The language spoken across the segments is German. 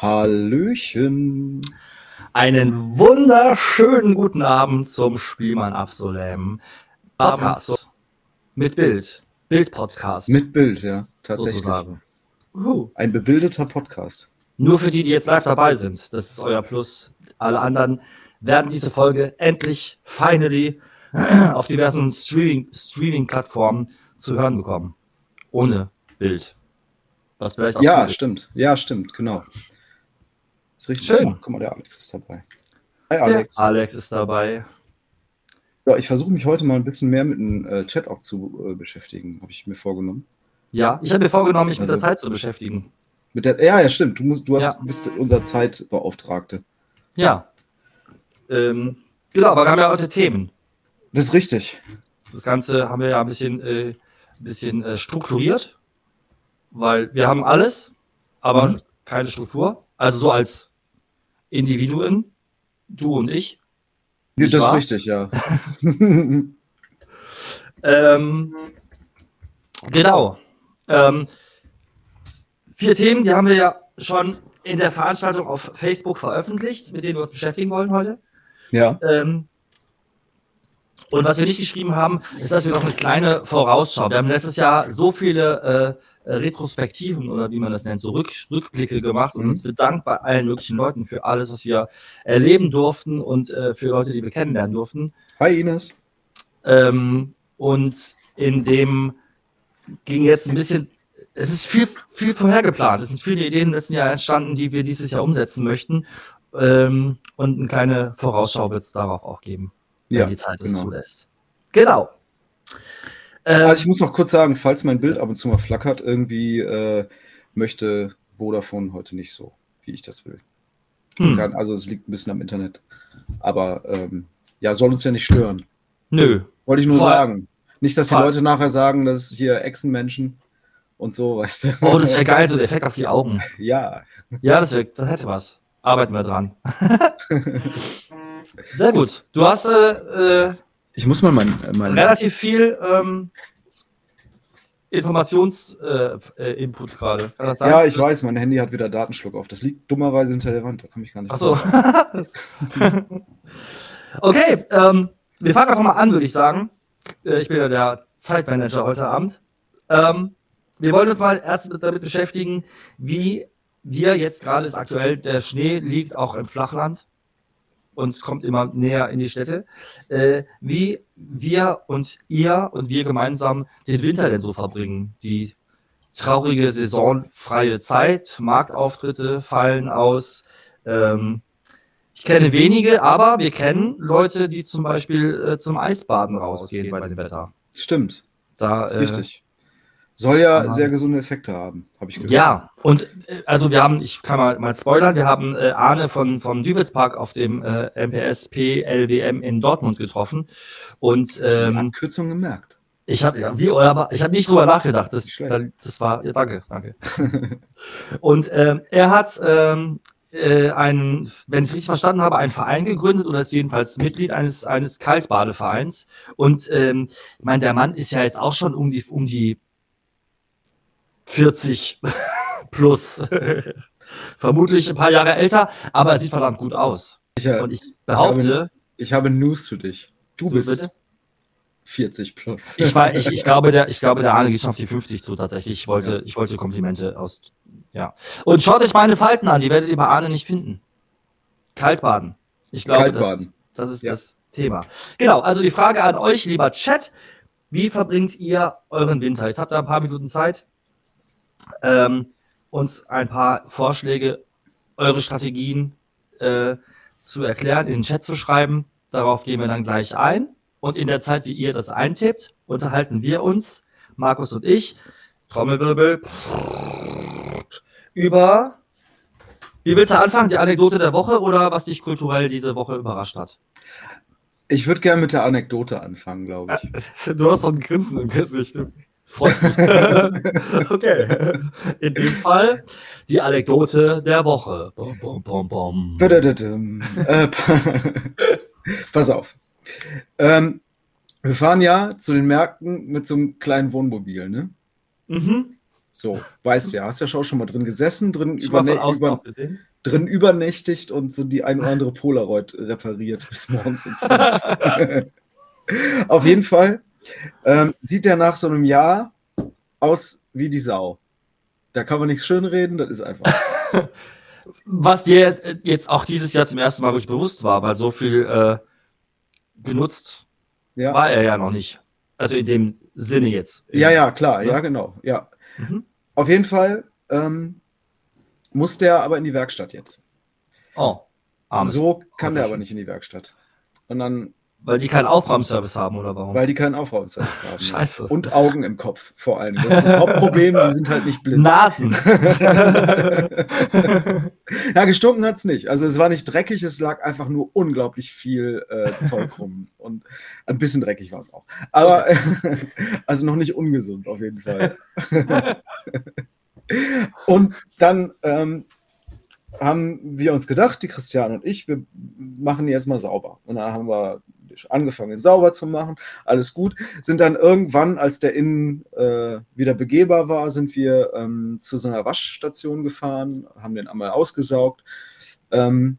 Hallöchen. Einen wunderschönen guten Abend zum Spielmann Absolem Podcast mit Bild. Bild-Podcast. Mit Bild, ja, tatsächlich. sozusagen. Ein bebildeter Podcast. Nur für die, die jetzt live dabei sind. Das ist euer Plus. Alle anderen werden diese Folge endlich, finally, auf diversen Streaming- Streaming-Plattformen zu hören bekommen. Ohne Bild. Was vielleicht auch Ja, stimmt. Ja, stimmt, genau. Ist richtig. Schön. Guck mal, der Alex ist dabei. Hi, Der Alex. Alex ist dabei. Ja, ich versuche mich heute mal ein bisschen mehr mit dem äh, Chat auch zu äh, beschäftigen, habe ich mir vorgenommen. Ja, ich habe mir vorgenommen, mich mit der Also- Zeit zu beschäftigen. Mit der, ja, ja, stimmt. Du, musst, du hast, Ja. bist unser Zeitbeauftragte. Ja. Ähm, genau, aber wir haben ja heute Themen. Das ist richtig. Das Ganze haben wir ja ein bisschen, äh, ein bisschen äh, strukturiert, weil wir haben alles, aber Mhm. keine Struktur. Also so als Individuen, du und ich. Nicht das ist wahr? richtig, ja. Ähm, genau. Ähm, vier Themen, die haben wir ja schon in der Veranstaltung auf Facebook veröffentlicht, mit denen wir uns beschäftigen wollen heute. ja. Ähm, und was wir nicht geschrieben haben, ist, dass wir noch eine kleine Vorausschau. Wir haben letztes Jahr so viele äh, äh, Retrospektiven oder wie man das nennt, so Rück, Rückblicke gemacht und Mhm. uns bedankt bei allen möglichen Leuten für alles, was wir erleben durften und äh, für Leute, die wir kennenlernen durften. Hi, Ines. Ähm, und in dem ging jetzt ein bisschen, es ist viel, viel vorhergeplant. Es sind viele Ideen im letzten Jahr entstanden, die wir dieses Jahr umsetzen möchten. Ähm, und eine kleine Vorausschau wird es darauf auch geben, wenn Ja, die Zeit es genau. zulässt. Genau. Ähm, Also ich muss noch kurz sagen, falls mein Bild ab und zu mal flackert, irgendwie äh, möchte Vodafone heute nicht so, wie ich das will. Das hm, kann, also es liegt ein bisschen am Internet. Aber ähm, ja, soll uns ja nicht stören. nö. Wollte ich nur Voll. sagen. Nicht, dass die Voll. Leute nachher sagen, dass hier Echsenmenschen und so, weißt du. Oh, das wäre geil, so der Effekt auf die Augen. ja. Ja, das, wär, das hätte was. Arbeiten wir dran. Sehr gut. Du hast äh, äh, Ich muss mal mein, mein relativ viel ähm, Informationsinput äh, äh, gerade. Ja, ich weiß, mein Handy hat wieder Datenschluck auf. Das liegt dummerweise hinter der Wand, da komme ich gar nicht Achso. okay, ähm, wir fangen einfach mal an, würde ich sagen. Äh, ich bin ja der Zeitmanager heute Abend. Ähm, wir wollen uns mal erst mit- damit beschäftigen, wie wir jetzt gerade ist aktuell, der Schnee liegt auch im Flachland und es kommt immer näher in die Städte, äh, wie wir und ihr und wir gemeinsam den Winter denn so verbringen. Die traurige saisonfreie Zeit, Marktauftritte fallen aus. Ähm, ich kenne wenige, aber wir kennen Leute, die zum Beispiel äh, zum Eisbaden rausgehen bei dem Wetter. Stimmt, Da, ist äh, richtig. Soll ja aber- sehr gesunde Effekte haben, habe ich gehört. Ja, und äh, also wir haben, ich kann mal, mal spoilern, wir haben äh, Arne von, vom Düvelspark auf dem äh, MPSP LWM in Dortmund getroffen. Und ähm, Abkürzung gemerkt. ich habe ja, wie, aber ich habe nicht drüber nachgedacht. Das, das war, ja, danke, danke. und ähm, er hat ähm, äh, einen, wenn ich es richtig verstanden habe, einen Verein gegründet oder ist jedenfalls Mitglied eines, eines Kaltbadevereins. Und ähm, ich meine, der Mann ist ja jetzt auch schon um die, um die 40 plus. Vermutlich ein paar Jahre älter, aber er sieht verdammt gut aus. Ich, äh, Und ich behaupte, ich habe News für dich. Du So, bist bitte? 40 plus. ich, war, ich, ich, glaube, der, ich glaube, der Arne geht schon auf die 50 zu tatsächlich. Ich wollte, ich wollte Komplimente aus. Ja. Und schaut euch meine Falten an, die werdet ihr bei Arne nicht finden. Kaltbaden. Ich glaube, Kaltbaden. das ist, das, ist Ja. das Thema. Genau, also die Frage an euch, lieber Chat. Wie verbringt ihr euren Winter? Jetzt habt ihr ein paar Minuten Zeit, ähm, uns ein paar Vorschläge, eure Strategien äh, zu erklären, in den Chat zu schreiben. Darauf gehen wir dann gleich ein. Und in der Zeit, wie ihr das eintippt, unterhalten wir uns, Markus und ich, Trommelwirbel, über. Wie willst du anfangen? Die Anekdote der Woche oder was dich kulturell diese Woche überrascht hat? Ich würde gerne mit der Anekdote anfangen, glaube ich. Du hast so ein Grinsen im Gesicht. Freut mich. okay. In dem Fall die Anekdote der Woche. Bom, bom, bom, bom. Äh, Pass auf. Ähm, wir fahren ja zu den Märkten mit so einem kleinen Wohnmobil, ne? Mhm. So, weißt ja, hast ja auch schon mal drin gesessen, drin außen über, drin übernächtigt und so die ein oder andere Polaroid repariert bis morgens um fünf. Auf jeden Fall ähm, sieht er nach so einem Jahr aus wie die Sau. Da kann man nichts schönreden, das ist einfach. Was dir jetzt auch dieses Jahr zum ersten Mal wirklich bewusst war, weil so viel äh, genutzt ja. war er ja noch nicht. Also in dem Sinne jetzt. Ja, ja, klar, ja, ja genau. Ja. Mhm. Auf jeden Fall ähm, muss der aber in die Werkstatt jetzt. Oh. Armes. So kann der aber nicht in die Werkstatt. Und dann weil die keinen Aufräumservice haben oder warum? Weil die keinen Aufräumservice haben. Scheiße. Und Augen im Kopf vor allem. Das ist das Hauptproblem, die sind halt nicht blind. Nasen. ja, gestunken hat es nicht. Also es war nicht dreckig, es lag einfach nur unglaublich viel äh, Zeug rum. Und ein bisschen dreckig war es auch. Aber also noch nicht ungesund auf jeden Fall. und dann ähm, haben wir uns gedacht, die Christian und ich, wir machen die erstmal sauber. Und dann haben wir angefangen, sauber zu machen, alles gut. Sind dann irgendwann, als der Innen äh, wieder begehbar war, sind wir ähm, zu so einer Waschstation gefahren, haben den einmal ausgesaugt. Ähm,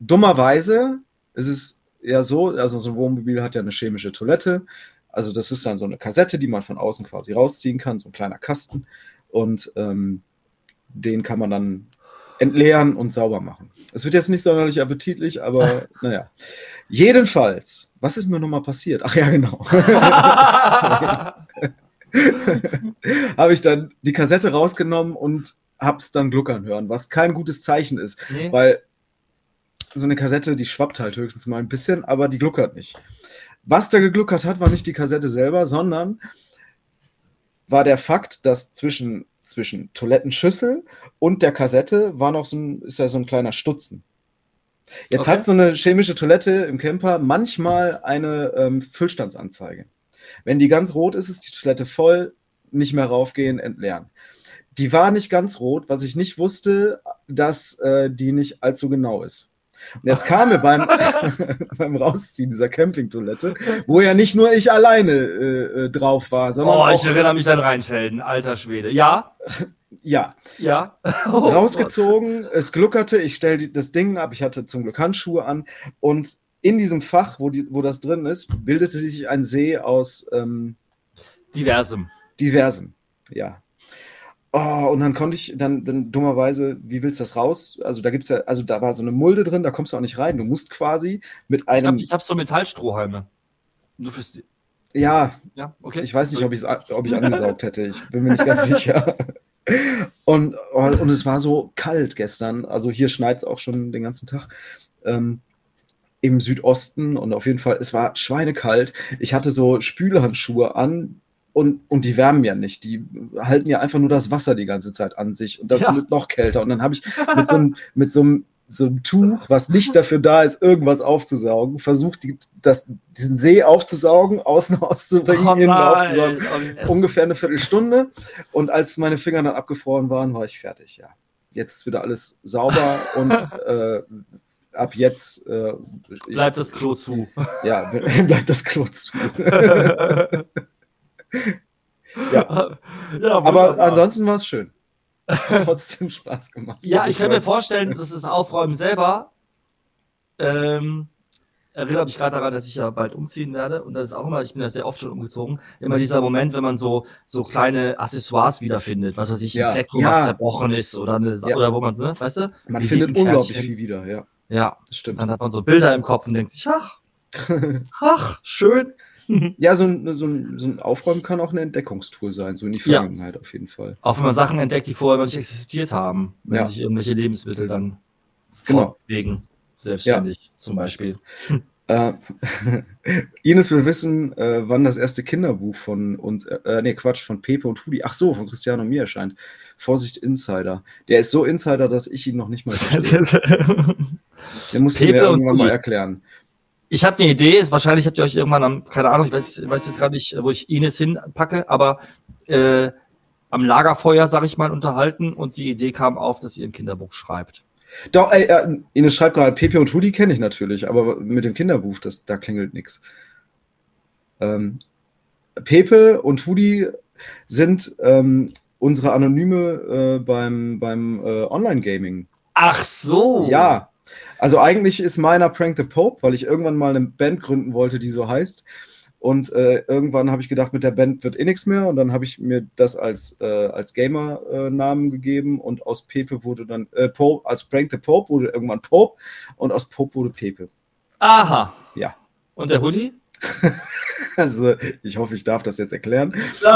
dummerweise ist es ja so, also so ein Wohnmobil hat ja eine chemische Toilette. Also das ist dann so eine Kassette, die man von außen quasi rausziehen kann, so ein kleiner Kasten. Und ähm, den kann man dann entleeren und sauber machen. Es wird jetzt nicht sonderlich appetitlich, aber naja. Jedenfalls, was ist mir nochmal passiert? Ach ja, genau. habe ich dann die Kassette rausgenommen und habe es dann gluckern hören, was kein gutes Zeichen ist, nee. weil so eine Kassette, die schwappt halt höchstens mal ein bisschen, aber die gluckert nicht. Was da gegluckert hat, war nicht die Kassette selber, sondern war der Fakt, dass zwischen zwischen Toilettenschüssel und der Kassette war noch so ein, ist ja so ein kleiner Stutzen. Jetzt okay. hat so eine chemische Toilette im Camper manchmal eine ähm, Füllstandsanzeige. Wenn die ganz rot ist, ist die Toilette voll, nicht mehr raufgehen, entleeren. Die war nicht ganz rot, was ich nicht wusste, dass äh, die nicht allzu genau ist. Und jetzt kam mir beim, beim Rausziehen dieser Campingtoilette, wo ja nicht nur ich alleine äh, äh drauf war, sondern. Oh, ich erinnere mich an Rheinfelden, alter Schwede. Ja? Ja. Ja. Oh, Rausgezogen, Gott. es gluckerte, ich stelle das Ding ab, ich hatte zum Glück Handschuhe an und in diesem Fach, wo, die, wo das drin ist, bildete sich ein See aus ähm, Diversem. Diversem, ja. Oh, und dann konnte ich dann, dann dummerweise, wie willst du das raus? Also da gibt's ja, also da war so eine Mulde drin, da kommst du auch nicht rein. Du musst quasi mit einem. Ich habe hab so Metallstrohhalme. Du fürs. Ja, ja, okay. Ich weiß nicht, ob, ob ich angesaugt hätte. Ich bin mir nicht ganz sicher. Und, oh, und es war so kalt gestern. Also hier schneit es auch schon den ganzen Tag. Ähm, Im Südosten und auf jeden Fall, es war schweinekalt. Ich hatte so Spülhandschuhe an, und, und die wärmen ja nicht. Die halten ja einfach nur das Wasser die ganze Zeit an sich und das ja. wird noch kälter. Und dann habe ich mit so, einem, mit so einem so ein Tuch, was nicht dafür da ist, irgendwas aufzusaugen, versucht, die, das, diesen See aufzusaugen, außen auszubringen, oh innen aufzusaugen. Oh, Ungefähr eine Viertelstunde. Und als meine Finger dann abgefroren waren, war ich fertig, ja. Jetzt ist wieder alles sauber und äh, ab jetzt. Äh, bleibt das Klo zu. Ja, bleibt das Klo zu. Ja. ja aber ansonsten war es schön. Hat trotzdem Spaß gemacht. Ja, ich kann mir vorstellen, dass das Aufräumen selber ähm, erinnert mich gerade daran, dass ich ja bald umziehen werde. Und das ist auch immer, ich bin ja sehr oft schon umgezogen, immer dieser Moment, wenn man so, so kleine Accessoires wiederfindet, was weiß ich, ja. ein Pleck, ja. was zerbrochen ist oder, eine, ja. oder wo man, ne, weißt du? Man findet unglaublich viel wieder, ja. Ja, das stimmt. Dann hat man so Bilder im Kopf und denkt sich, ach, ach, schön. Ja, so ein, so, ein, so ein Aufräumen kann auch eine Entdeckungstour sein, so in die Vergangenheit ja. auf jeden Fall. Auch wenn man Sachen entdeckt, die vorher noch nicht existiert haben, wenn ja. sich irgendwelche Lebensmittel dann genau. fortbewegen, selbstständig ja. zum Beispiel. Äh, Ines will wissen, äh, wann das erste Kinderbuch von uns, äh, nee, Quatsch, von Pepe und Hudi, ach so, von Cristiano und mir erscheint. Vorsicht, Insider. Der ist so Insider, dass ich ihn noch nicht mal verstehe. Der muss mir irgendwann mal erklären. Ich habe eine Idee, wahrscheinlich habt ihr euch irgendwann am, keine Ahnung, ich weiß, weiß jetzt gerade nicht, wo ich Ines hinpacke, aber äh, am Lagerfeuer, sag ich mal, unterhalten und die Idee kam auf, dass ihr ein Kinderbuch schreibt. Doch, ey, äh, Ines schreibt gerade, Pepe und Hudi kenne ich natürlich, aber mit dem Kinderbuch, das, da klingelt nichts. Ähm, Pepe und Hudi sind ähm, unsere Anonyme äh, beim, beim äh, Online-Gaming Ach so. Ja. Also eigentlich ist meiner Prank the Pope, weil ich irgendwann mal eine Band gründen wollte, die so heißt. Und äh, irgendwann habe ich gedacht, mit der Band wird eh nichts mehr. Und dann habe ich mir das als, äh, als Gamer-Namen äh, gegeben. Und aus Pepe wurde dann, äh, Pope, als Prank the Pope wurde irgendwann Pope. Und aus Pope wurde Pepe. Aha. Ja. Und der Hoodie? also, ich hoffe, ich darf das jetzt erklären.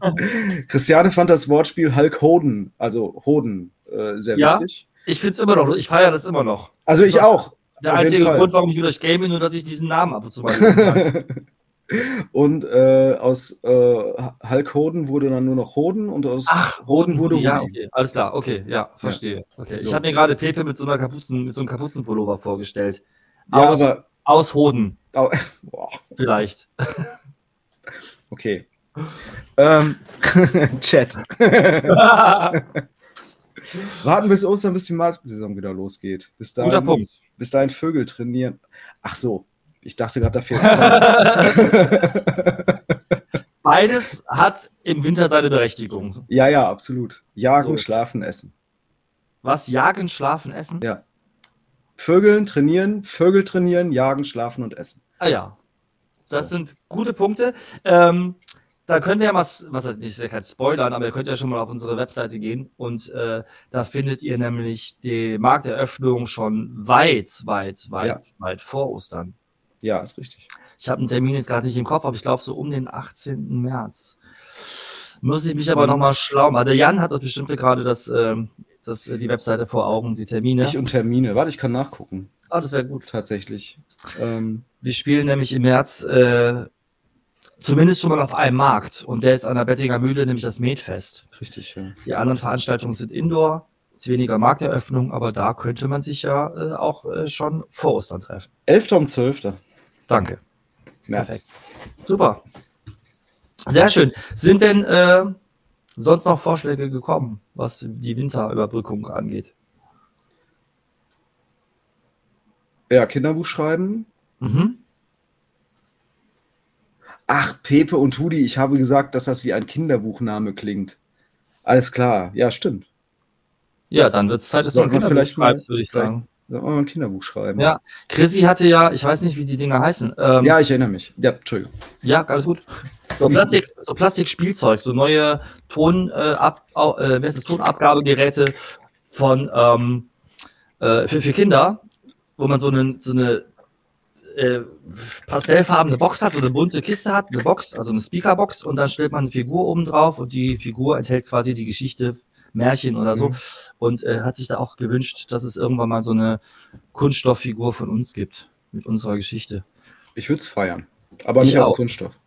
ähm, Christiane fand das Wortspiel Hulk Hoden, also Hoden, äh, sehr witzig. Ich finde es immer noch, ich feiere das immer noch. Also ich auch. Der einzige Grund, warum ich wieder game, nur, dass ich diesen Namen ab und zu mal Und äh, aus äh, Hulk Hoden wurde dann nur noch Hoden und aus Ach, Hoden wurde Hoden. Ja, okay. Alles klar, okay, ja, verstehe. Okay. So. Ich habe mir gerade Pepe mit so einer Kapuzen, mit so einem Kapuzenpullover vorgestellt. Aus, ja, aber aus Hoden. Oh, Vielleicht. Okay. ähm, Chat. Warten bis Ostern, bis die Marktsaison wieder losgeht. Bis dahin, Guter Punkt. Bis dahin Vögel trainieren. Ach so, ich dachte gerade, da fehlt. Beides hat im Winter seine Berechtigung. Ja, ja, absolut. Jagen, so. schlafen, essen. Was? Jagen, schlafen, essen? Ja. Vögeln, trainieren, Vögel trainieren, jagen, schlafen und essen. Ah ja. Das so. sind gute Punkte. Ähm, da könnt ihr ja mal, was heißt nicht, ja kein Spoilern, aber ihr könnt ja schon mal auf unsere Webseite gehen und äh, da findet ihr nämlich die Markteröffnung schon weit, weit, weit, ja. weit vor Ostern. Ja, ist richtig. Ich habe einen Termin jetzt gerade nicht im Kopf, aber ich glaube so um den 18. März. Muss ich mich aber nochmal schlau machen. Der Jan hat bestimmt gerade das, ähm, das, die Webseite vor Augen, die Termine. Ich und Termine. Warte, ich kann nachgucken. Ah, das wäre gut. Tatsächlich. Ähm, Wir spielen nämlich im März äh, Zumindest schon mal auf einem Markt. Und der ist an der Bettinger Mühle, nämlich das Metfest. Richtig, ja. Die anderen Veranstaltungen sind Indoor, ist weniger Markteröffnung, aber da könnte man sich ja äh, auch äh, schon vor Ostern treffen. 11. und 12. Danke. März. Perfekt. Super. Sehr schön. Sind denn äh, sonst noch Vorschläge gekommen, was die Winterüberbrückung angeht? Ja, Kinderbuch schreiben. Mhm. Ach, Pepe und Hudi, ich habe gesagt, dass das wie ein Kinderbuchname klingt. Alles klar, ja, stimmt. Ja, dann wird es Zeit, dass du ein Kinderbuch vielleicht schreibst, würde ich sagen. Sollen wir mal ein Kinderbuch schreiben? Ja, Chrissy hatte ja, ich weiß nicht, wie die Dinger heißen. Ähm, ja, ich erinnere mich. Ja, Entschuldigung. Ja, alles gut. So, Plastik, so Plastikspielzeug, so neue Ton, äh, ab, äh, das, Tonabgabegeräte von ähm, äh, für, für Kinder, wo man so eine, so eine äh, pastellfarbene Box hat, so eine bunte Kiste hat, eine Box, also eine Speakerbox, und dann stellt man eine Figur oben drauf und die Figur enthält quasi die Geschichte, Märchen oder so. Mhm. Und äh, hat sich da auch gewünscht, dass es irgendwann mal so eine Kunststofffigur von uns gibt, mit unserer Geschichte. Ich würde es feiern, aber ich nicht auch. aus Kunststoff.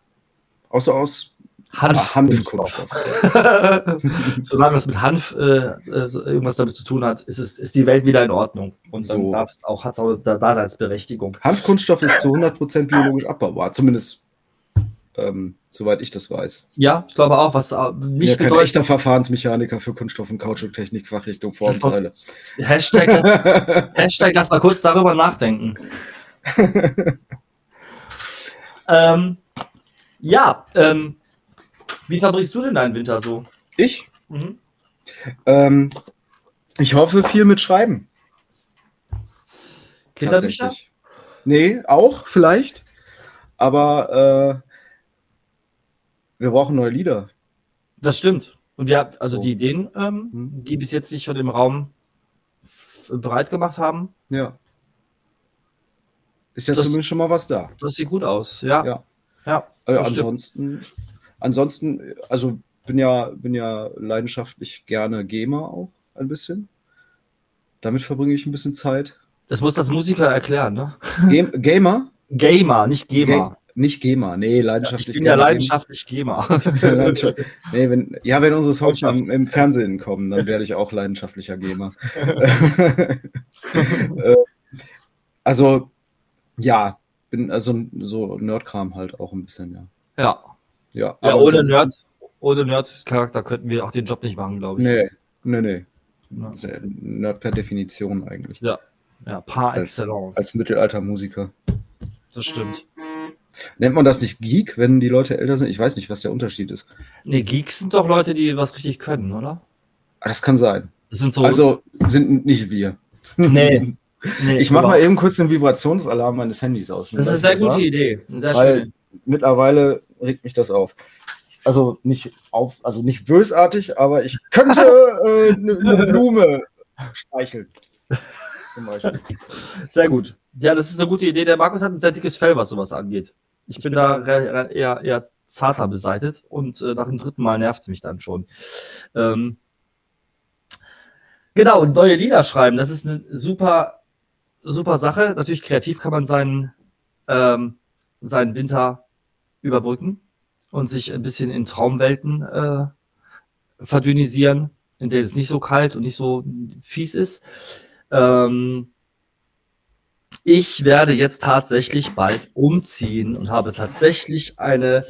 Außer aus Hanf Hanfkunststoff. Solange das mit Hanf äh, äh irgendwas damit zu tun hat, ist, es, ist die Welt wieder in Ordnung. Und dann so. auch, hat es auch Daseinsberechtigung. Hanfkunststoff ist zu 100% biologisch abbaubar, zumindest ähm, soweit ich das weiß. Ja, ich glaube auch, was nicht ja, kein echter Verfahrensmechaniker für Kunststoff- und Kautschuktechnik, Fachrichtung, Formteile. Hashtag, das, Hashtag lass mal kurz darüber nachdenken. ähm, ja, ähm, wie verbringst du denn deinen Winter so? Ich? Mhm. Ähm, ich hoffe viel mit Schreiben. Kinderbücher? Nee, auch vielleicht. Aber äh, wir brauchen neue Lieder. Das stimmt. Und ja, also so. die Ideen, ähm, mhm. die bis jetzt sich schon im Raum bereit gemacht haben. Ja. Ist ja das, zumindest schon mal was da. Das sieht gut aus, ja. Ja. ja äh, ansonsten stimmt ansonsten, also bin ja, bin ja leidenschaftlich gerne Gamer auch ein bisschen. Damit verbringe ich ein bisschen Zeit. Das muss das Musiker erklären, ne? Game, Gamer? Gamer, nicht Gamer. Ga nicht Gamer, nee, leidenschaftlich. Ja, ich bin ja leidenschaftlich Gamer. nee, wenn, ja, wenn unsere Songs im, im, Fernsehen kommen, dann werde ich auch leidenschaftlicher Gamer. Äh, also, ja, bin also so Nerdkram halt auch ein bisschen, ja. Ja. Ja, ja ohne Nerd, ohne Nerd-Charakter könnten wir auch den Job nicht machen, glaube ich. Nee, nee, nee. Ja. Nerd per Definition eigentlich. Ja, ja par excellence. Als, als Mittelalter-Musiker. Das stimmt. Nennt man das nicht Geek, wenn die Leute älter sind? Ich weiß nicht, was der Unterschied ist. Nee, Geeks sind doch Leute, die was richtig können, oder? Ah, das kann sein. Sind so also sind nicht wir. Nee. nee ich mache mal eben kurz den Vibrationsalarm meines Handys aus. Das ist eine sehr gute Idee. Sehr weil schön. mittlerweile regt mich das auf. Also nicht auf, also nicht bösartig, aber ich könnte äh, eine ne Blume streicheln. Zum Beispiel. Sehr gut. Ja, das ist eine gute Idee. Der Markus hat ein sehr dickes Fell, was sowas angeht. Ich bin da eher, eher zarter beseitet und äh, nach dem dritten Mal nervt es mich dann schon. Ähm, genau, neue Lieder schreiben, das ist eine super, super Sache. Natürlich kreativ kann man seinen, ähm, seinen Winter überbrücken und sich ein bisschen in Traumwelten äh, verdünnisieren, in denen es nicht so kalt und nicht so fies ist. Ähm, ich werde jetzt tatsächlich bald umziehen und habe tatsächlich eine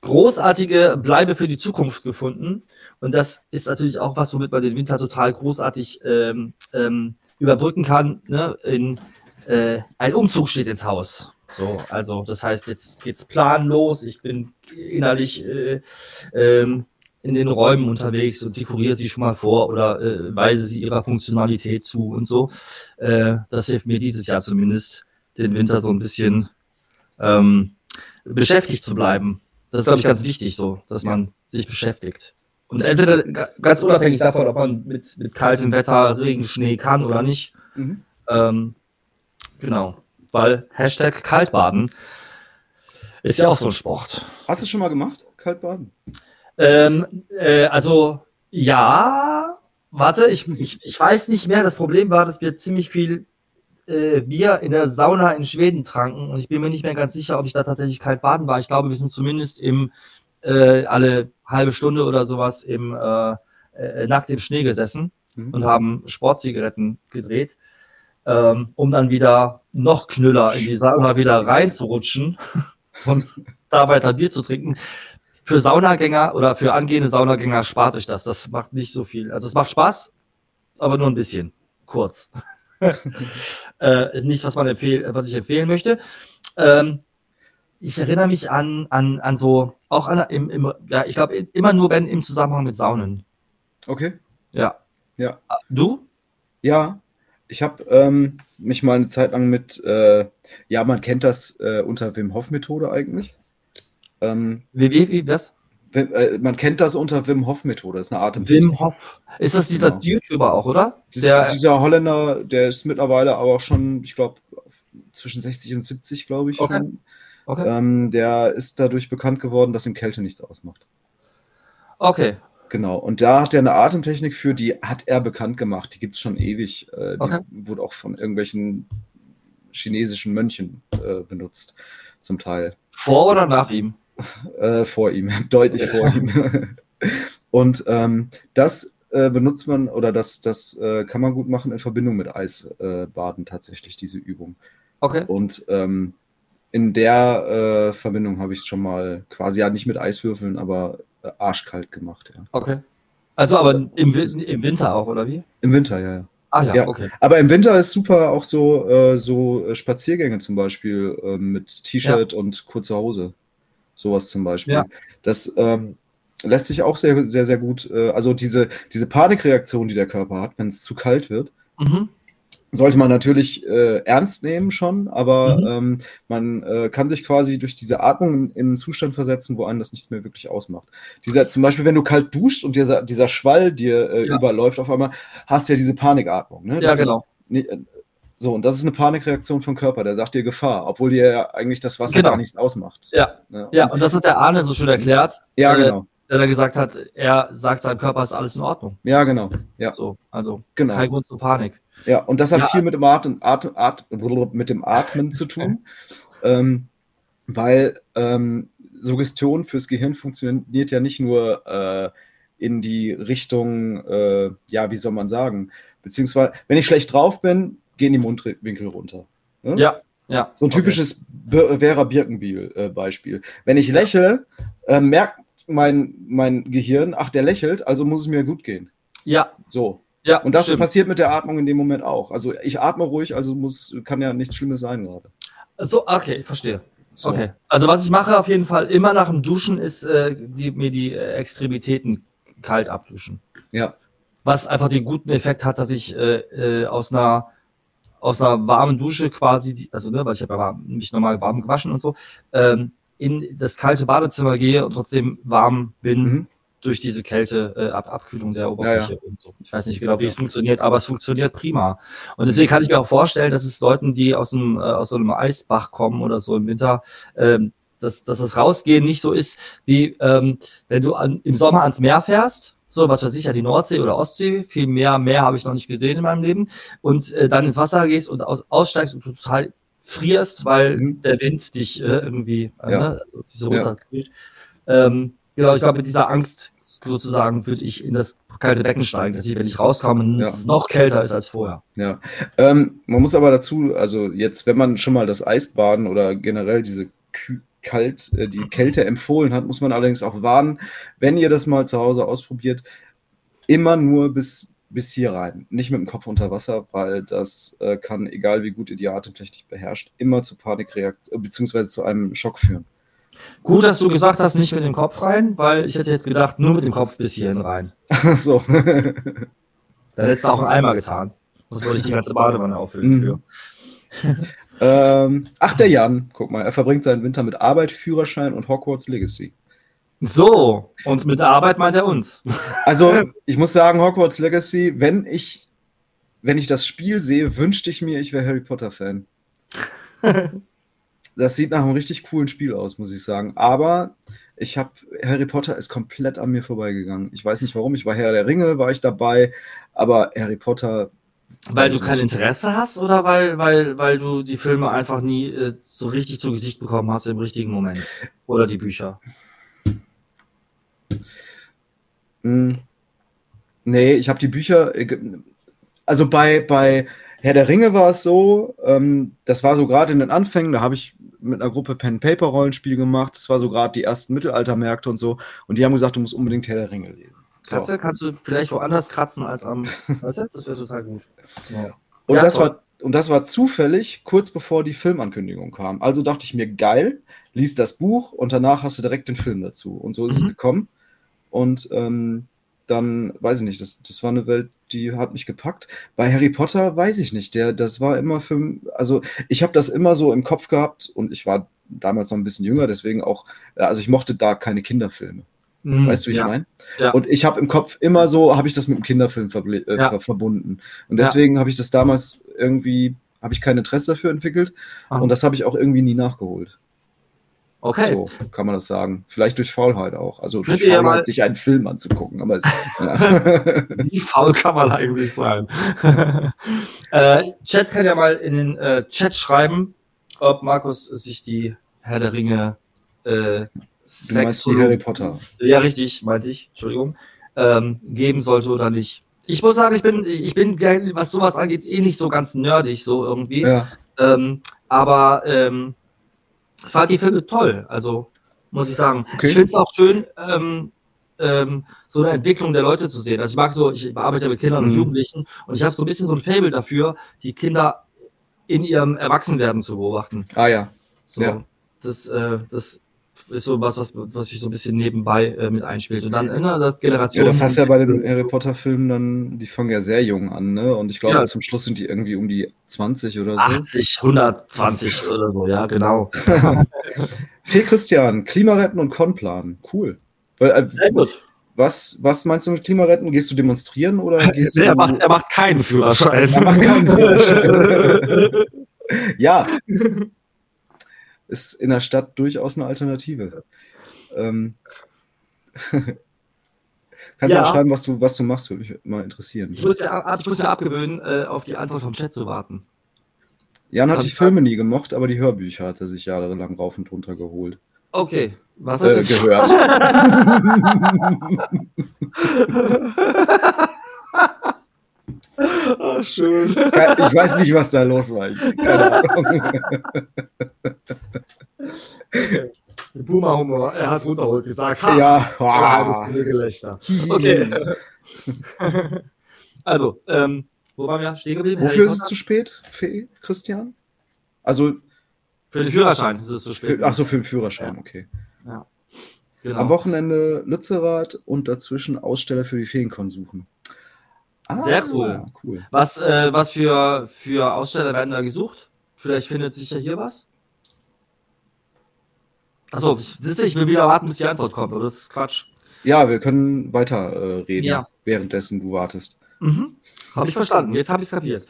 großartige Bleibe für die Zukunft gefunden. Und das ist natürlich auch was, womit man den Winter total großartig ähm, ähm, überbrücken kann. Ne? In, äh, ein Umzug steht ins Haus. So, also das heißt, jetzt geht's planlos. Ich bin innerlich äh, ähm, in den Räumen unterwegs und dekoriere sie schon mal vor oder äh, weise sie ihrer Funktionalität zu und so. Äh, das hilft mir dieses Jahr zumindest, den Winter so ein bisschen ähm, beschäftigt zu bleiben. Das ist, glaube ich, ganz wichtig, so, dass man sich beschäftigt. Und entweder ganz unabhängig davon, ob man mit, mit kaltem Wetter, Regen, Schnee kann oder nicht. Mhm. Ähm, genau. Weil Hashtag Kaltbaden ist ja auch so ein Sport. Hast du es schon mal gemacht? Kaltbaden? Ähm, äh, also, ja, warte, ich, ich, ich weiß nicht mehr. Das Problem war, dass wir ziemlich viel äh, Bier in der Sauna in Schweden tranken und ich bin mir nicht mehr ganz sicher, ob ich da tatsächlich kalt baden war. Ich glaube, wir sind zumindest im äh, alle halbe Stunde oder sowas im äh, äh, nackt im Schnee gesessen mhm. und haben Sportzigaretten gedreht, ähm, um dann wieder noch knüller in die Sauna wieder reinzurutschen und da weiter Bier zu trinken für Saunagänger oder für angehende Saunagänger spart euch das. Das macht nicht so viel. Also es macht Spaß, aber nur ein bisschen. Kurz. äh, ist nicht, was man empfehl, was ich empfehlen möchte. Ähm, ich erinnere mich an, an, an so, auch an, im, im, ja, ich glaube, immer nur wenn im Zusammenhang mit Saunen. Okay. Ja. Ja. Du? Ja. Ich habe ähm, mich mal eine Zeit lang mit, äh, ja, man kennt das äh, unter Wim Hof Methode eigentlich. Ähm, wie, wie, wie, was? Äh, man kennt das unter Wim Hof Methode, das ist eine Art Wim Hof. Ist das dieser genau. YouTuber auch, oder? Der, dieser Holländer, der ist mittlerweile aber auch schon, ich glaube, zwischen 60 und 70, glaube ich. Okay. okay. Ähm, der ist dadurch bekannt geworden, dass ihm Kälte nichts ausmacht. Okay. Genau, und da hat er eine Atemtechnik für, die hat er bekannt gemacht. Die gibt es schon ewig. Äh, die okay. wurde auch von irgendwelchen chinesischen Mönchen äh, benutzt, zum Teil. Vor oder nach ihm? Äh, vor ihm, deutlich vor ihm. Und ähm, das äh, benutzt man oder das, das äh, kann man gut machen in Verbindung mit Eisbaden tatsächlich, diese Übung. Okay. Und ähm, in der äh, Verbindung habe ich es schon mal quasi, ja nicht mit Eiswürfeln, aber äh, arschkalt gemacht. Ja. Okay. Also das, aber im, im Winter auch, oder wie? Im Winter, ja, ja. Ah ja, ja, okay. Aber im Winter ist super auch so, äh, so Spaziergänge zum Beispiel äh, mit T-Shirt ja. und kurzer Hose. Sowas zum Beispiel. Ja. Das ähm, lässt sich auch sehr, sehr, sehr gut, äh, also diese, diese Panikreaktion, die der Körper hat, wenn es zu kalt wird, mhm. Sollte man natürlich äh, ernst nehmen schon, aber mhm. ähm, man äh, kann sich quasi durch diese Atmung in, in, einen Zustand versetzen, wo einen das nichts mehr wirklich ausmacht. Dieser, zum Beispiel, wenn du kalt duscht und dieser, dieser Schwall dir äh, ja. überläuft auf einmal, hast du ja diese Panikatmung. Ne? Ja, genau. Du, äh, so, und das ist eine Panikreaktion vom Körper, der sagt dir Gefahr, obwohl dir ja eigentlich das Wasser genau. gar nichts ausmacht. Ja. ja. ja, und das hat der Arne so schön erklärt. Ja, äh, genau. Der da gesagt hat, er sagt seinem Körper, ist alles in Ordnung. Ja, genau. Ja. So, also genau. kein Grund zur Panik. Ja, und das hat ja. viel mit dem, Atmen, Atmen, Atmen, mit dem Atmen zu tun, ähm, weil ähm, Suggestion fürs Gehirn funktioniert ja nicht nur äh, in die Richtung, äh, ja, wie soll man sagen, beziehungsweise, wenn ich schlecht drauf bin, gehen die Mundwinkel runter. Ne? Ja, ja. So ein typisches okay. Vera Birkenbiel-Beispiel. Äh, Wenn ich lächle, äh, merkt mein, mein Gehirn, ach, der lächelt, also muss es mir gut gehen. Ja. So. Ja, und das stimmt. passiert mit der Atmung in dem Moment auch. Also ich atme ruhig, also muss, kann ja nichts Schlimmes sein gerade. So, okay, ich verstehe. So. Okay. Also was ich mache auf jeden Fall immer nach dem Duschen ist äh, die, mir die äh, Extremitäten kalt abduschen. Ja. was einfach den guten Effekt hat, dass ich äh, äh, aus einer aus einer warmen Dusche quasi, also ne, weil ich habe ja mich normal warm gewaschen und so, ähm, in das kalte Badezimmer gehe und trotzdem warm bin mhm. Durch diese Kälte, äh, Ab Abkühlung der Oberfläche ja, ja. und so. Ich weiß nicht genau, wie es funktioniert, aber es funktioniert prima. Und deswegen kann ich mir auch vorstellen, dass es Leuten, die aus, einem, äh, aus so einem Eisbach kommen oder so im Winter, ähm, dass, dass das Rausgehen nicht so ist, wie ähm, wenn du an, im Sommer ans Meer fährst so was weiß ich, ja die Nordsee oder Ostsee, viel mehr Meer habe ich noch nicht gesehen in meinem Leben und äh, dann ins Wasser gehst und aus, aussteigst und total frierst, weil mhm. der Wind dich äh, irgendwie äh, ja. ne, so runterkühlt. Ja. Ähm, genau, ich glaube, mit dieser Angst sozusagen würde ich in das kalte Becken steigen, dass ich, wenn ich rauskomme, ja. es noch kälter ist als vorher. Ja, ähm, man muss aber dazu, also jetzt, wenn man schon mal das Eisbaden oder generell diese Kü kalt, äh, die Kälte empfohlen hat, muss man allerdings auch warnen, wenn ihr das mal zu Hause ausprobiert, immer nur bis, bis hier rein. Nicht mit dem Kopf unter Wasser, weil das äh, kann, egal wie gut ihr die Atemtechnik beherrscht, immer zu Panikreaktion bzw. zu einem Schock führen. Gut, dass du gesagt hast, nicht mit dem Kopf rein, weil ich hätte jetzt gedacht, nur mit dem Kopf bis hierhin rein. Ach so. Dann hättest du auch einen Eimer getan. Das wollte ich die ganze Badewanne auffüllen mhm. Ähm, ach, der Jan, guck mal, er verbringt seinen Winter mit Arbeit, Führerschein und Hogwarts Legacy. So, und mit der Arbeit meint er uns. Also, ich muss sagen, Hogwarts Legacy, wenn ich, wenn ich das Spiel sehe, wünschte ich mir, ich wäre Harry Potter-Fan. Das sieht nach einem richtig coolen Spiel aus, muss ich sagen. Aber ich habe Harry Potter ist komplett an mir vorbeigegangen. Ich weiß nicht warum. Ich war Herr der Ringe, war ich dabei, aber Harry Potter weil du kein Interesse hast oder weil, weil, weil du die Filme einfach nie äh, so richtig zu Gesicht bekommen hast im richtigen Moment? Oder die Bücher? Hm. Nee, ich habe die Bücher. Äh, also bei, bei Herr der Ringe war es so, ähm, das war so gerade in den Anfängen, da habe ich mit einer Gruppe Pen-Paper-Rollenspiel gemacht. Das war so gerade die ersten Mittelaltermärkte und so. Und die haben gesagt, du musst unbedingt Herr der Ringe lesen. Kratze, so. kannst du vielleicht woanders kratzen als am. weißt du? Das wäre total gut. Ja. Und, ja, das war, und das war zufällig kurz bevor die Filmankündigung kam. Also dachte ich mir, geil, liest das Buch und danach hast du direkt den Film dazu. Und so ist mhm. es gekommen. Und ähm, dann, weiß ich nicht, das, das war eine Welt, die hat mich gepackt. Bei Harry Potter weiß ich nicht, der, das war immer für, also ich habe das immer so im Kopf gehabt und ich war damals noch ein bisschen jünger, deswegen auch, also ich mochte da keine Kinderfilme. Mhm, weißt du, wie ja. ich meine? Ja. Und ich habe im Kopf immer so, habe ich das mit dem Kinderfilm äh, ja. ver verbunden. Und deswegen habe ich das damals irgendwie, habe ich kein Interesse dafür entwickelt. Ah. Und das habe ich auch irgendwie nie nachgeholt. Okay. So kann man das sagen. Vielleicht durch Faulheit auch. Also Könnt durch Faulheit, mal... sich einen Film anzugucken. Aber es, Wie faul kann man eigentlich sein? äh, Chat kann ja mal in den äh, Chat schreiben, ob Markus sich die Herr der Ringe äh, die Harry Potter. Ja, richtig, meinte ich, Entschuldigung, ähm, geben sollte oder nicht. Ich muss sagen, ich bin, ich bin, was sowas angeht, eh nicht so ganz nerdig, so irgendwie. Ja. Ähm, aber ähm, fand die Filme toll, also muss ich sagen. Okay. Ich finde es auch schön, ähm, ähm, so eine Entwicklung der Leute zu sehen. Also ich mag so, ich arbeite mit Kindern mhm. und Jugendlichen und ich habe so ein bisschen so ein Fable dafür, die Kinder in ihrem Erwachsenwerden zu beobachten. Ah ja. So, ja. Das, äh, das ist so was, was, was sich so ein bisschen nebenbei äh, mit einspielt. Und dann ne, das Generation. Ja, das hast du ja bei den Harry Potter-Filmen dann, die fangen ja sehr jung an, ne? Und ich glaube, ja. zum Schluss sind die irgendwie um die 20 oder so. 80, 120 oder so, ja, genau. Fee Christian, Klimaretten und Konplan. Cool. Weil, äh, sehr gut. Was, was meinst du mit Klimaretten? Gehst du demonstrieren oder gehst er, macht, er macht keinen Führerschein. Er macht keinen Führerschein. ja, ist in der Stadt durchaus eine Alternative. Ähm, Kannst ja. du auch schreiben, was du, was du machst, würde mich mal interessieren. Ich muss mir, ich muss mir abgewöhnen, äh, auf die Antwort vom Chat zu warten. Jan hat die Filme nie gemocht, aber die Hörbücher hat er sich jahrelang rauf und runter geholt. Okay, was hat äh, gehört? Oh, schön. Ich weiß nicht, was da los war. Keine Ahnung. Puma-Humor, er hat runterholt gesagt. Ha, ja, ah. Gelächter. Okay. also, ähm, wo waren wir stehen geblieben? Wofür ist es zu spät, Fee, Christian? Also. Für den Führerschein ist es zu spät. Für, ach so, für den Führerschein, ja. okay. Ja. Genau. Am Wochenende Lützerath und dazwischen Aussteller für die Feenkonsuchen. Ah, Sehr cool. cool. Was, äh, was für, für Aussteller werden da gesucht? Vielleicht findet sich ja hier was. Achso, ich, ich will wieder warten, bis die Antwort kommt, aber das ist Quatsch. Ja, wir können weiter äh, reden, ja. währenddessen du wartest. Mhm. Habe ich verstanden, jetzt habe ich es kapiert.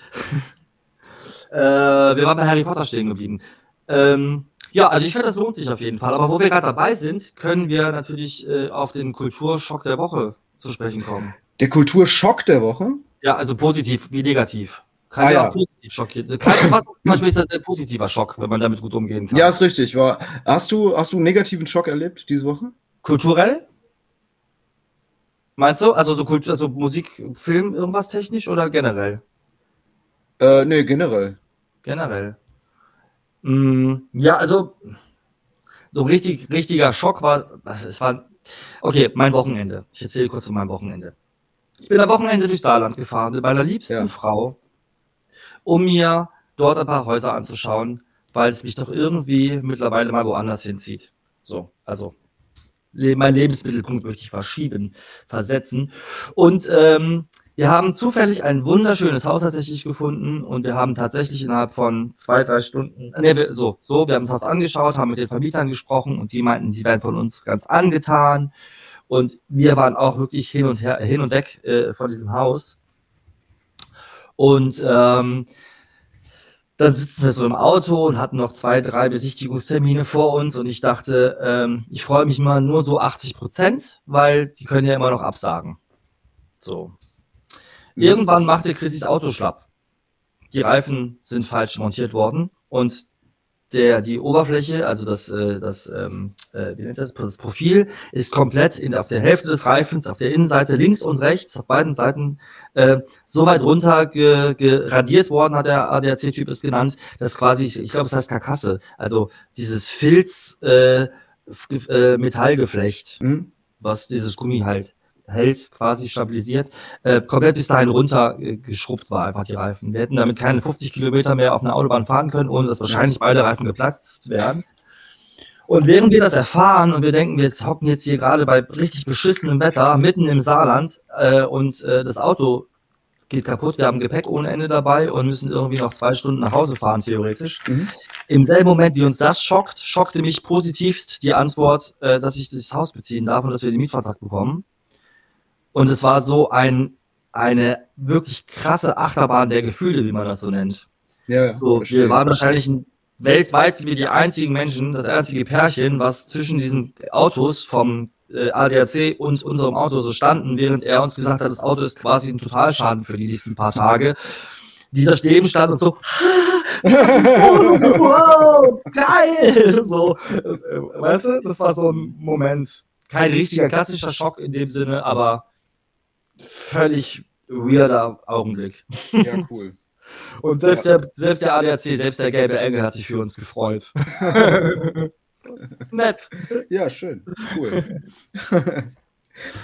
äh, wir waren bei Harry Potter stehen geblieben. Ähm, ja, also ich finde, das lohnt sich auf jeden Fall. Aber wo wir gerade dabei sind, können wir natürlich äh, auf den Kulturschock der Woche zu sprechen kommen. Der Kulturschock der Woche? Ja, also positiv wie negativ. Kann ah, ja auch positiv. Kaltes Wasser zum Beispiel ist das ein positiver Schock, wenn man damit gut umgehen kann. Ja, ist richtig. War, hast, du, hast du einen negativen Schock erlebt diese Woche? Kulturell? Meinst du? Also so Kultur, also Musik, Film, irgendwas technisch oder generell? Äh, nee, generell. Generell. Mm, ja, also so richtig, richtiger Schock war, es war, okay, mein Wochenende. Ich erzähle kurz von meinem Wochenende. Ich bin am Wochenende durch Saarland gefahren mit meiner liebsten ja. Frau, um mir dort ein paar Häuser anzuschauen, weil es mich doch irgendwie mittlerweile mal woanders hinzieht. So, also mein Lebensmittelpunkt möchte ich verschieben, versetzen. Und ähm, wir haben zufällig ein wunderschönes Haus tatsächlich gefunden und wir haben tatsächlich innerhalb von zwei, drei Stunden, nee, wir, so, so, wir haben das Haus angeschaut, haben mit den Vermietern gesprochen und die meinten, sie wären von uns ganz angetan. Und wir waren auch wirklich hin und her, hin und weg äh, von diesem Haus. Und ähm, dann sitzen wir so im Auto und hatten noch zwei, drei Besichtigungstermine vor uns und ich dachte, ähm, ich freue mich mal nur so 80 Prozent, weil die können ja immer noch absagen. So. Irgendwann machte Chrissys Auto schlapp. Die Reifen sind falsch montiert worden und der, die Oberfläche, also das, äh, das, ähm, äh, wie nennt das, das Profil, ist komplett in, auf der Hälfte des Reifens, auf der Innenseite links und rechts, auf beiden Seiten, äh, so weit runter ge, geradiert worden, hat der ADAC-Typ es genannt, dass quasi, ich glaube, es heißt Karkasse, also dieses Filz, äh, äh, Metallgeflecht, mhm. was dieses Gummi halt hält, quasi stabilisiert, äh, komplett bis dahin runter äh, war einfach die Reifen. Wir hätten damit keine 50 Kilometer mehr auf einer Autobahn fahren können, ohne dass wahrscheinlich beide Reifen geplatzt wären. Und während wir das erfahren und wir denken, wir hocken jetzt hier gerade bei richtig beschissenem Wetter mitten im Saarland äh, und äh, das Auto geht kaputt, wir haben Gepäck ohne Ende dabei und müssen irgendwie noch zwei Stunden nach Hause fahren, theoretisch. Mhm. Im selben Moment, wie uns das schockt, schockte mich positivst die Antwort, äh, dass ich das Haus beziehen darf und dass wir den Mietvertrag bekommen. Und es war so ein, eine wirklich krasse Achterbahn der Gefühle, wie man das so nennt. Ja, so, wir waren wahrscheinlich ein, weltweit sind wir die einzigen Menschen, das einzige Pärchen, was zwischen diesen Autos vom äh, ADAC und unserem Auto so standen, während er uns gesagt hat, das Auto ist quasi ein Totalschaden für die nächsten paar Tage. Dieser Steben stand und so, wow, geil! So, äh, weißt du, das war so ein Moment. Kein richtiger klassischer Schock in dem Sinne, aber völlig weirder Augenblick. Ja, cool. Und selbst der, selbst der ADAC, selbst der gelbe Engel hat sich für uns gefreut. Nett. Ja, schön. Cool.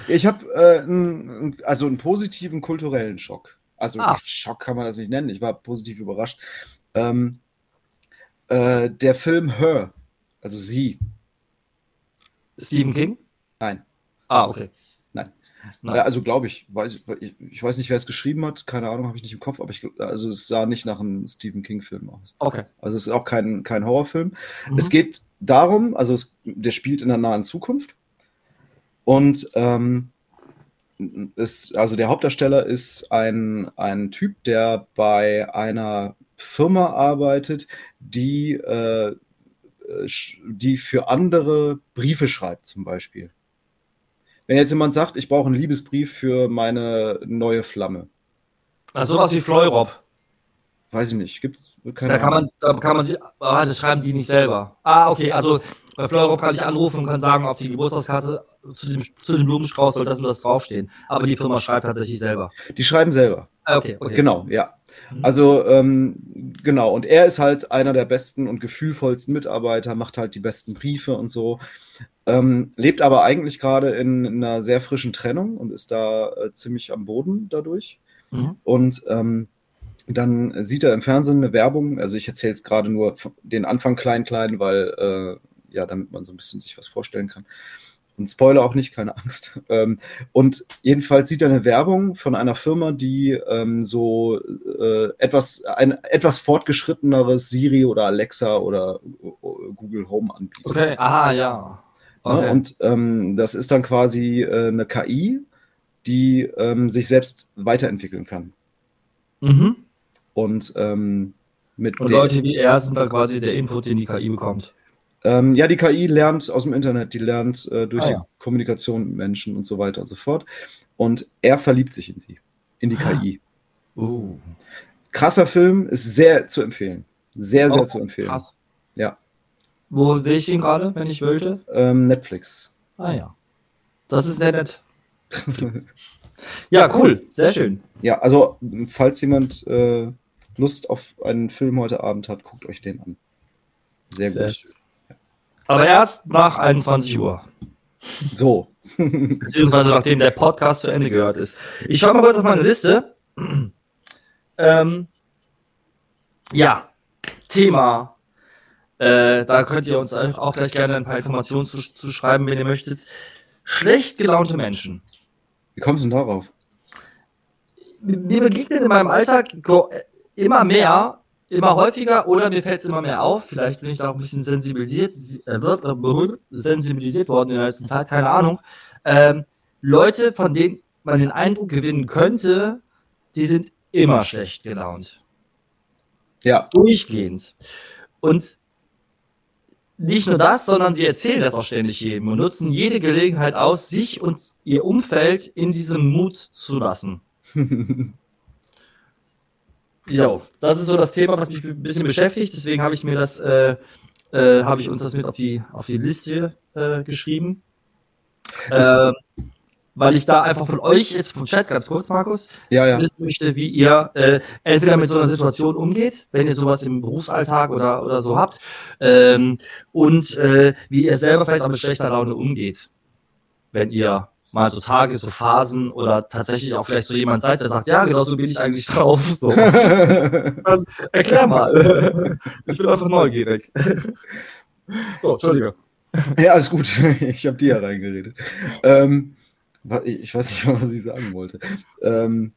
Ich habe äh, also einen positiven kulturellen Schock. Also ah. Schock kann man das nicht nennen. Ich war positiv überrascht. Ähm, äh, der Film Her, also sie. Stephen King? Nein. Ah, okay. Nein. Äh, also glaube ich, weiß, ich, ich weiß nicht, wer es geschrieben hat, keine Ahnung, habe ich nicht im Kopf, aber ich, also es sah nicht nach einem Stephen King-Film aus. Okay. Also es ist auch kein, kein Horrorfilm. Mhm. Es geht darum, also es, der spielt in der nahen Zukunft und ähm, ist, also der Hauptdarsteller ist ein, ein Typ, der bei einer Firma arbeitet, die, äh, die für andere Briefe schreibt, zum Beispiel. Wenn jetzt jemand sagt, ich brauche einen Liebesbrief für meine neue Flamme. Also sowas wie Fleurop. Weiß ich nicht. Gibt's keine da kann man, da kann man sich, ah, das schreiben die nicht selber. Ah, okay, also bei Fleurop kann ich anrufen und kann sagen, auf die Geburtstagskarte zu dem, zu dem Blumenstrauß soll das und das draufstehen. Aber die Firma schreibt tatsächlich selber. Die schreiben selber. Ah, okay, okay. Genau, ja. Mhm. Also, ähm, genau. Und er ist halt einer der besten und gefühlvollsten Mitarbeiter, macht halt die besten Briefe und so. Ähm, lebt aber eigentlich gerade in, in, einer sehr frischen Trennung und ist da äh, ziemlich am Boden dadurch. Mhm. Und ähm, dann sieht er im Fernsehen eine Werbung, also ich erzähle jetzt gerade nur den Anfang klein, klein, weil, äh, ja, damit man so ein bisschen sich was vorstellen kann. Und Spoiler auch nicht, keine Angst. Ähm, und jedenfalls sieht er eine Werbung von einer Firma, die ähm, so äh, etwas, ein etwas fortgeschritteneres Siri oder Alexa oder uh, Google Home anbietet. Okay, aha, ja. Ne? Okay. Ja, und ähm, das ist dann quasi äh, eine KI, die ähm, sich selbst weiterentwickeln kann. Mhm. Und ähm, mit Und Leute wie er sind da quasi der Input, den die KI bekommt. Ähm, ja, die KI lernt aus dem Internet, die lernt äh, durch ah, die ja. Kommunikation mit Menschen und so weiter und so fort. Und er verliebt sich in sie, in die KI. Uh. Krasser Film, ist sehr zu empfehlen. Sehr, sehr oh, zu empfehlen. Krass. Ja. Wo sehe ich ihn gerade, wenn ich wollte? Ähm, Netflix. Ah ja. Das ist sehr nett. ja, cool. Sehr schön. Ja, also falls jemand äh, Lust auf einen Film heute Abend hat, guckt euch den an. Sehr, sehr gut. Schön. Aber erst nach 21 Uhr. So. Beziehungsweise nachdem der Podcast zu Ende gehört ist. Ich schaue mal kurz auf meine Liste. ähm, ja, Thema. Äh, da könnt ihr uns auch gleich gerne ein paar Informationen zu, zu schreiben, wenn ihr möchtet. Schlecht gelaunte Menschen. Wie kommst du denn darauf? Mir begegnen in meinem Alltag immer mehr immer häufiger oder mir fällt es immer mehr auf. Vielleicht bin ich da auch ein bisschen sensibilisiert, äh, äh sensibilisiert worden in der letzten Zeit, keine Ahnung. Ähm, Leute, von denen man den Eindruck gewinnen könnte, die sind immer schlecht gelaunt. Ja. Durchgehend. Und nicht nur das, sondern sie erzählen das auch ständig jedem und nutzen jede Gelegenheit aus, sich und ihr Umfeld in diesem Mut zu lassen. Jo, das ist so das Thema, was mich ein bisschen beschäftigt. Deswegen habe ich mir das, äh, äh, habe ich uns das mit auf die, auf die Liste äh, geschrieben. Äh, weil ich da einfach von euch jetzt vom Chat ganz kurz, Markus, ja, ja. wissen möchte, wie ihr äh, entweder mit so einer Situation umgeht, wenn ihr sowas im Berufsalltag oder, oder so habt, ähm, und äh, wie ihr selber vielleicht auch mit schlechter Laune umgeht, wenn ihr mal so Tage, so Phasen oder tatsächlich auch vielleicht so jemand seid, der sagt, ja, genau so bin ich eigentlich drauf. So. Dann erklär mal. ich bin einfach neugierig. so, Entschuldige. Ja, alles gut. Ich habe dir ja reingeredet. Ähm, ich weiß nicht mal, was ich sagen wollte. Ähm,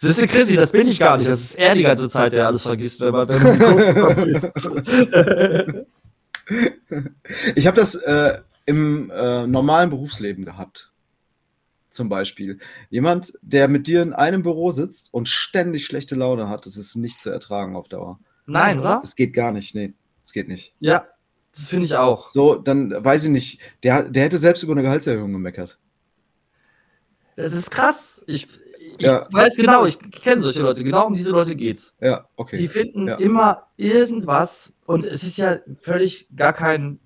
das ist Chrissy, das bin ich gar nicht. Das ist er die ganze Zeit, der alles vergisst, wenn man, wenn Ich habe das äh, im äh, normalen Berufsleben gehabt zum Beispiel. Jemand, der mit dir in einem Büro sitzt und ständig schlechte Laune hat, das ist nicht zu ertragen auf Dauer. Nein, oder? Es geht gar nicht, nee. Es geht nicht. Ja, das finde ich auch. So, dann weiß ich nicht. Der, der hätte selbst über eine Gehaltserhöhung gemeckert. Das ist krass. Ich, ich ja. weiß genau, ich kenne solche Leute. Genau um diese Leute geht's. Ja, okay. Die finden ja. immer irgendwas und es ist ja völlig gar kein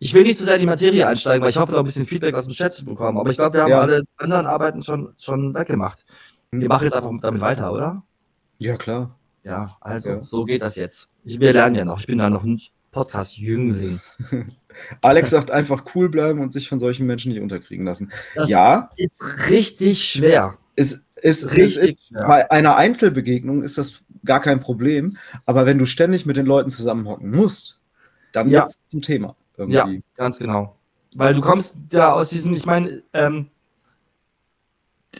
ich will nicht zu sehr in die Materie einsteigen, weil ich hoffe, da ein bisschen Feedback aus dem Chat zu bekommen. Aber ich glaube, wir haben ja. alle anderen Arbeiten schon, schon weggemacht. Wir machen jetzt einfach damit weiter, oder? Ja, klar. Ja, also, so geht das jetzt. Ich, wir lernen ja noch. Ich bin da noch ein Podcast-Jüngling. Alex sagt einfach cool bleiben und sich von solchen Menschen nicht unterkriegen lassen. Das ja. ist richtig schwer. Ist, ist, richtig ist, schwer. Bei einer Einzelbegegnung ist das gar kein Problem. Aber wenn du ständig mit den Leuten zusammenhocken musst, dann ja. wird es zum Thema. Irgendwie. Ja, ganz genau. Weil du kommst ja aus diesem, ich meine, ähm,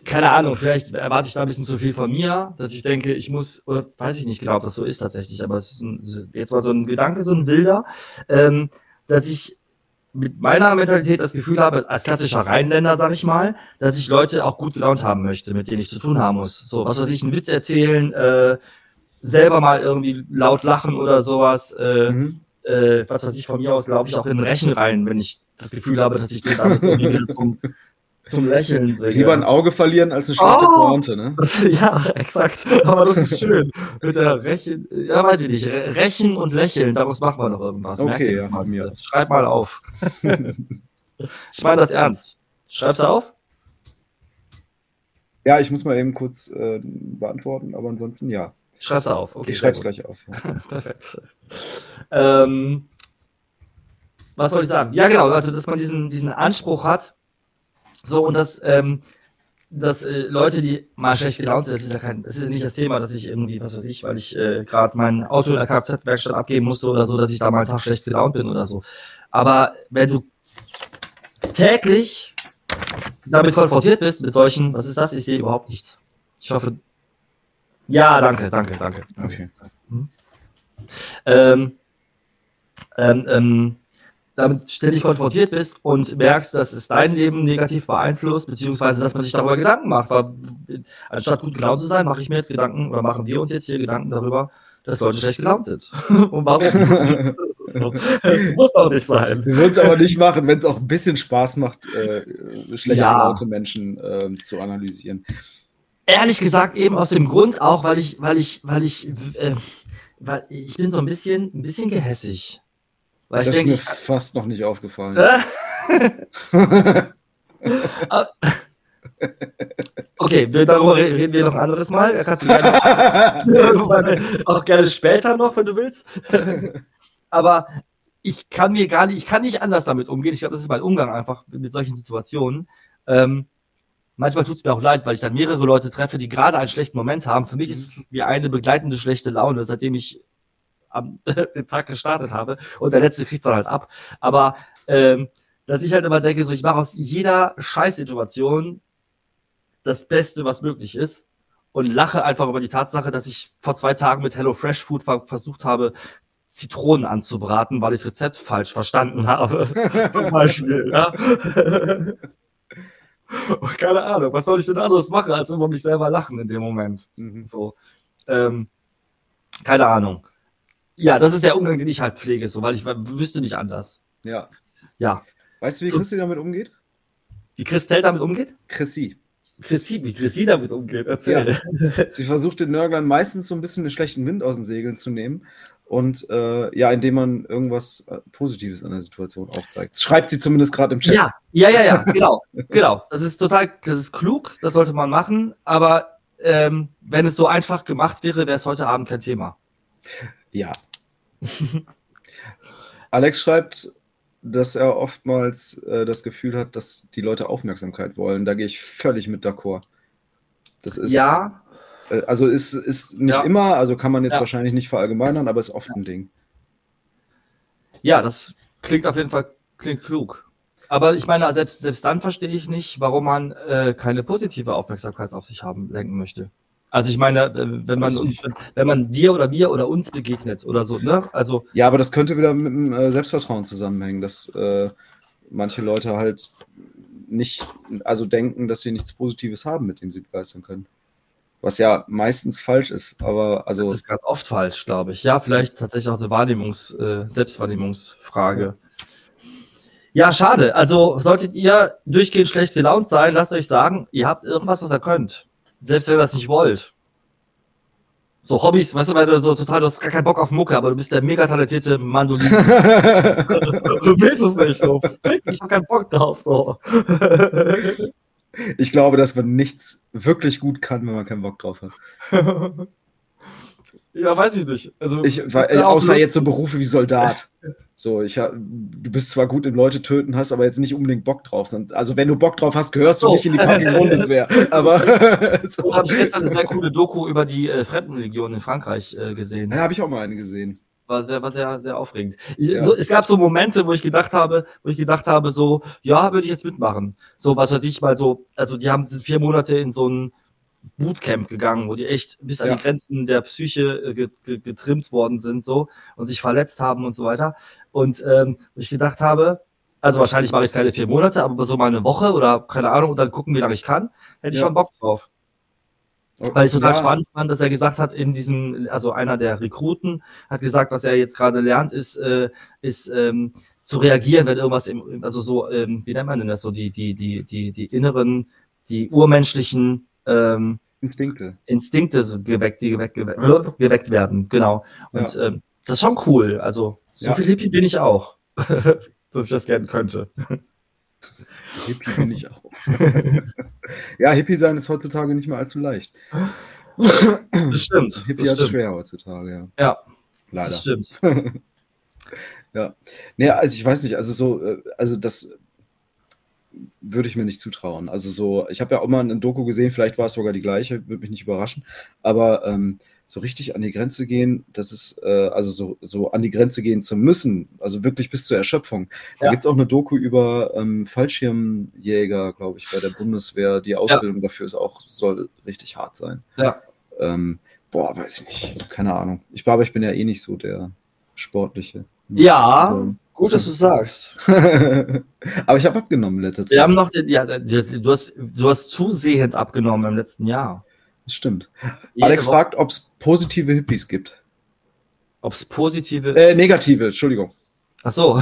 keine Ahnung, vielleicht erwarte ich da ein bisschen zu viel von mir, dass ich denke, ich muss, oder weiß ich nicht genau, ob das so ist tatsächlich, aber es ist ein, jetzt mal so ein Gedanke, so ein Bilder, ähm, dass ich mit meiner Mentalität das Gefühl habe, als klassischer Rheinländer, sag ich mal, dass ich Leute auch gut gelaunt haben möchte, mit denen ich zu tun haben muss. So, was weiß ich, einen Witz erzählen, äh, selber mal irgendwie laut lachen oder sowas, äh, mhm äh, was weiß ich, von mir aus laufe ich auch in Rechen rein, wenn ich das Gefühl habe, dass ich den damit irgendwie zum, zum Lächeln bringe. Lieber ein Auge verlieren als eine schlechte oh, Pointe, ne? Das, ja, exakt. Aber das ist schön. Mit der Rechen, ja, weiß ich nicht, Rechen und Lächeln, daraus machen wir noch irgendwas. Okay, ja, von mir. Schreib mal auf. ich meine das ernst. Schreibst du auf? Ja, ich muss mal eben kurz äh, beantworten, aber ansonsten ja. Schreib's auf. Okay, ich schreib's gleich auf. Ja. Perfekt. Ähm, was soll ich sagen? Ja, genau, also dass man diesen, diesen Anspruch hat. So, und dass, ähm, dass äh, Leute, die mal schlecht gelaunt sind, das ist ja kein, das ist nicht das Thema, dass ich irgendwie, was weiß ich, weil ich äh, gerade mein Auto in der Kfz-Werkstatt abgeben musste oder so, dass ich da mal einen Tag schlecht gelaunt bin oder so. Aber wenn du täglich damit konfrontiert bist, mit solchen, was ist das? Ich sehe überhaupt nichts. Ich hoffe. Ja, danke, danke, danke. Okay. Mhm. Ähm, ähm, ähm, damit ständig konfrontiert bist und merkst, dass es dein Leben negativ beeinflusst, beziehungsweise dass man sich darüber Gedanken macht. Weil, anstatt gut gelaunt zu sein, mache ich mir jetzt Gedanken oder machen wir uns jetzt hier Gedanken darüber, dass Leute schlecht gelaunt sind. und warum? so. muss auch nicht sein. Wir würden es aber nicht machen, wenn es auch ein bisschen Spaß macht, äh, schlecht ja. gelaunte Menschen äh, zu analysieren. Ehrlich gesagt, eben aus dem Grund auch, weil ich, weil ich, weil ich, äh, weil ich bin so ein bisschen, ein bisschen gehässig. Weil das ist mir fast noch nicht aufgefallen. okay, wir, darüber reden wir noch ein anderes Mal. Kannst du gerne, auch gerne später noch, wenn du willst. Aber ich kann mir gar nicht, ich kann nicht anders damit umgehen. Ich glaube, das ist mein Umgang einfach mit solchen Situationen. Ähm, manchmal tut es mir auch leid, weil ich dann mehrere Leute treffe, die gerade einen schlechten Moment haben. Für mich ist es wie eine begleitende schlechte Laune, seitdem ich am den Tag gestartet habe und der letzte kriegt es dann halt ab. Aber ähm, dass ich halt immer denke, so ich mache aus jeder Scheißsituation das Beste, was möglich ist und lache einfach über die Tatsache, dass ich vor zwei Tagen mit Hello Fresh Food versucht habe, Zitronen anzubraten, weil ich das Rezept falsch verstanden habe. Zum Beispiel. Ja. Keine Ahnung, was soll ich denn anderes machen, als über mich selber lachen in dem Moment? Mhm. So. Ähm, keine Ahnung. Ja, das ist der Umgang, den ich halt pflege, so, weil ich wüsste nicht anders. Ja. Ja. Weißt du, wie so, Chrissy damit umgeht? Wie Christel damit umgeht? Chrissy. Chrissy, wie Chrissy damit umgeht, erzähl. Ja. Sie versucht den Nörglern meistens so ein bisschen den schlechten Wind aus den Segeln zu nehmen und äh, ja, indem man irgendwas äh, Positives an der Situation aufzeigt. Das schreibt sie zumindest gerade im Chat. Ja, ja, ja, ja, genau, genau. Das ist total, das ist klug, das sollte man machen, aber ähm, wenn es so einfach gemacht wäre, wäre es heute Abend kein Thema. Ja, Alex schreibt, dass er oftmals äh, das Gefühl hat, dass die Leute Aufmerksamkeit wollen. Da gehe ich völlig mit d'accord. Das ist. Ja. Äh, also ist, ist nicht ja. immer, also kann man jetzt ja. wahrscheinlich nicht verallgemeinern, aber ist oft ein Ding. Ja, das klingt auf jeden Fall klingt klug. Aber ich meine, selbst, selbst dann verstehe ich nicht, warum man äh, keine positive Aufmerksamkeit auf sich haben lenken möchte. Also ich meine, äh, wenn man uns, wenn man dir oder mir oder uns begegnet oder so, ne? Also ja, aber das könnte wieder mit dem äh, Selbstvertrauen zusammenhängen, dass äh, manche Leute halt nicht, also denken, dass sie nichts Positives haben, mit dem sie begeistern können. Was ja meistens falsch ist, aber also. Das ist ganz oft falsch, glaube ich. Ja, vielleicht tatsächlich auch eine Wahrnehmungs-, äh, Selbstwahrnehmungsfrage. Ja. ja, schade. Also solltet ihr durchgehend schlecht gelaunt sein, lasst euch sagen, ihr habt irgendwas, was ihr könnt. Selbst wenn ihr das nicht wollt. So Hobbys, weißt du, weil du so total, du hast gar keinen Bock auf Mucke, aber du bist der mega talentierte Mandolin. du willst es nicht so. Ich hab keinen Bock drauf. So. ich glaube, dass man nichts wirklich gut kann, wenn man keinen Bock drauf hat. Ja, weiß ich nicht. Also, ich, weil, außer jetzt so Berufe wie Soldat. So, ich du bist zwar gut im Leute töten, hast aber jetzt nicht unbedingt Bock drauf. Also, wenn du Bock drauf hast, gehörst du oh. nicht in die fucking Bundeswehr. Aber so. so habe ich gestern eine sehr coole Doku über die äh, Fremdenlegion in Frankreich äh, gesehen. Ja, habe ich auch mal eine gesehen. War, war sehr, sehr aufregend. Ja. So, es gab so Momente, wo ich gedacht habe, wo ich gedacht habe, so, ja, würde ich jetzt mitmachen. So, was weiß ich mal so, also die haben vier Monate in so ein Bootcamp gegangen, wo die echt bis an ja. die Grenzen der Psyche äh, getrimmt worden sind so und sich verletzt haben und so weiter. Und ähm, ich gedacht habe, also wahrscheinlich mache ich es keine vier Monate, aber so mal eine Woche oder keine Ahnung und dann gucken, wie lange ich kann, hätte ich ja. schon Bock drauf. Weil ich total ja. spannend fand, dass er gesagt hat, in diesem, also einer der Rekruten hat gesagt, was er jetzt gerade lernt, ist, äh, ist ähm, zu reagieren, wenn irgendwas im, also so, ähm, wie nennt man denn das, so die, die, die, die, die inneren, die urmenschlichen ähm, Instinkte. Instinkte so geweckt, die geweckt, geweckt, geweckt werden, genau. Und ja. ähm, das ist schon cool. Also, so ja. viel Hippie bin ich auch, dass ich das gerne könnte. Hippie bin ich auch. ja, Hippie sein ist heutzutage nicht mehr allzu leicht. Das stimmt. Hippie hat es schwer heutzutage, ja. Ja. Leider. Das stimmt. ja. Naja, also ich weiß nicht, also so, äh, also das würde ich mir nicht zutrauen. Also so, ich habe ja auch mal ein Doku gesehen, vielleicht war es sogar die gleiche, würde mich nicht überraschen, aber ähm, so richtig an die Grenze gehen, das ist, äh, also so, so an die Grenze gehen zu müssen, also wirklich bis zur Erschöpfung. Da ja. gibt es auch eine Doku über ähm, Fallschirmjäger, glaube ich, bei der Bundeswehr. Die Ausbildung ja. dafür ist auch, soll richtig hart sein. Ja. Ähm, boah, weiß ich nicht, keine Ahnung. Ich glaube, ich bin ja eh nicht so der Sportliche. Ja, also, gut, dass du sagst. Aber ich habe abgenommen letztes Jahr. Wir haben noch den, ja, du hast, du hast zusehend abgenommen im letzten Jahr. Das stimmt. Jede Alex Woche. fragt, ob es positive Hippies gibt. Ob es positive. Äh, negative, Entschuldigung. Ach so.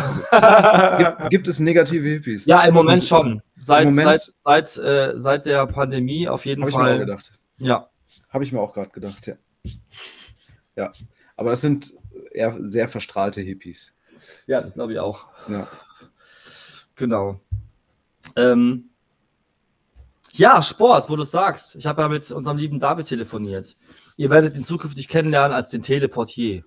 gibt, gibt, es negative Hippies? Ja, im Moment schon. Seit, Moment, seit, seit, äh, seit der Pandemie auf jeden Fall. Habe ich mir auch gedacht. Ja. Habe ich mir auch gerade gedacht, ja. Ja. Aber das sind eher sehr verstrahlte Hippies. Ja, das glaube ich auch. Ja. Genau. Ähm, ja, Sport, wo du sagst. Ich habe ja mit unserem lieben David telefoniert. Ihr werdet ihn zukünftig kennenlernen als den Teleportier.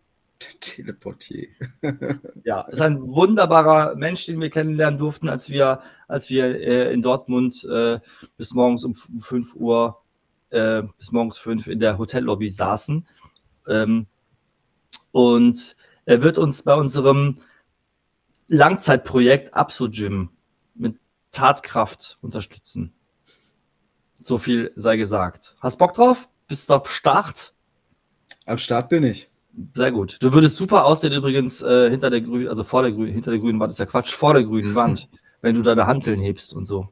Teleportier. ja, ist ein wunderbarer Mensch, den wir kennenlernen durften, als wir, als wir äh, in Dortmund äh, bis morgens um 5 Uhr, äh, bis morgens 5 in der Hotellobby saßen. Ähm, und er wird uns bei unserem Langzeitprojekt Abso-Gym mit Tatkraft unterstützen. So viel sei gesagt. Hast Bock drauf? Bist du am Start? Am Start bin ich. Sehr gut. Du würdest super aussehen übrigens äh, hinter der grünen, also vor der grünen, hinter der grünen Wand ist ja Quatsch, vor der grünen Wand, wenn du deine Hanteln hebst und so.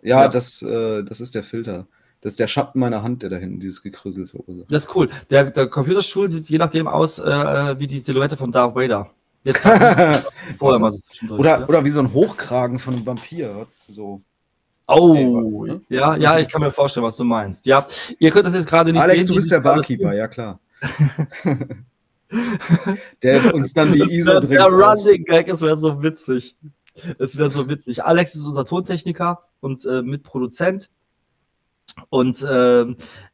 Ja, ja. Das, äh, das ist der Filter. Das ist der Schatten meiner Hand, der da hinten dieses Gekrüssel verursacht. Das ist cool. Der, der Computerstuhl sieht je nachdem aus äh, wie die Silhouette von Darth Vader. Jetzt vorher mal so oder, oder wie so ein Hochkragen von einem Vampir. So. Oh, ne? ja, ja, ich kann mir vorstellen, was du meinst. Ja, ihr könnt das jetzt gerade nicht Alex, sehen. Alex, du bist der Barkeeper, ja klar. der uns dann die ISO-Drinks Der Running Gag, es wäre so witzig. Es wäre so witzig. Alex ist unser Tontechniker und äh, Mitproduzent. Und äh,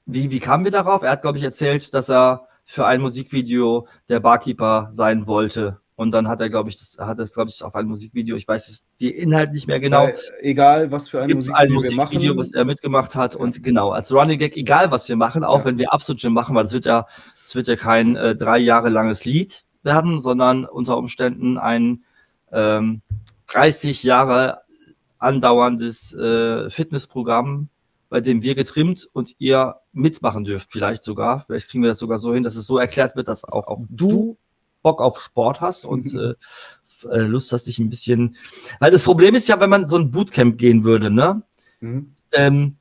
wie, wie kamen wir darauf? Er hat, glaube ich, erzählt, dass er für ein Musikvideo der Barkeeper sein wollte. Und dann hat er, glaube ich, das hat es, glaube ich, auf ein Musikvideo, ich weiß es, die Inhalt nicht mehr genau. Äh, egal, was für ein Musikvideo, ein Musikvideo was er mitgemacht hat. Ja. Und genau, als Running Gag, egal was wir machen, auch ja. wenn wir Absolut Gym machen, weil es wird ja, es wird ja kein äh, drei Jahre langes Lied werden, sondern unter Umständen ein ähm, 30 Jahre andauerndes äh, Fitnessprogramm, bei dem wir getrimmt und ihr mitmachen dürft, vielleicht sogar. Vielleicht kriegen wir das sogar so hin, dass es so erklärt wird, dass auch, auch du Bock auf Sport hast und mhm. äh, äh, Lust hast, dich ein bisschen. Weil das Problem ist ja, wenn man so ein Bootcamp gehen würde, ne? Mhm. Ähm,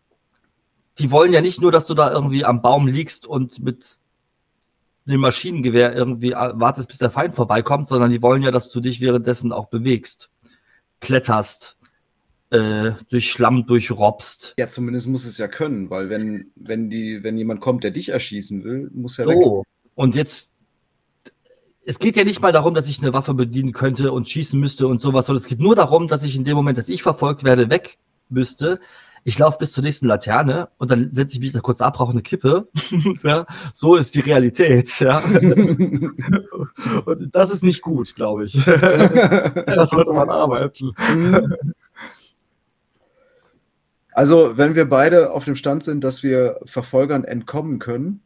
die wollen ja nicht nur, dass du da irgendwie am Baum liegst und mit dem Maschinengewehr irgendwie äh, wartest, bis der Feind vorbeikommt, sondern die wollen ja, dass du dich währenddessen auch bewegst, kletterst, äh, durch Schlamm durchrobst. Ja, zumindest muss es ja können, weil wenn, wenn, die, wenn jemand kommt, der dich erschießen will, muss er so. weg. Und jetzt es geht ja nicht mal darum, dass ich eine Waffe bedienen könnte und schießen müsste und sowas, sondern es geht nur darum, dass ich in dem Moment, dass ich verfolgt werde, weg müsste. Ich laufe bis zur nächsten Laterne und dann setze ich mich da kurz ab, rauche eine Kippe. ja, so ist die Realität. Ja. und das ist nicht gut, glaube ich. das sollte man arbeiten. Also, wenn wir beide auf dem Stand sind, dass wir Verfolgern entkommen können,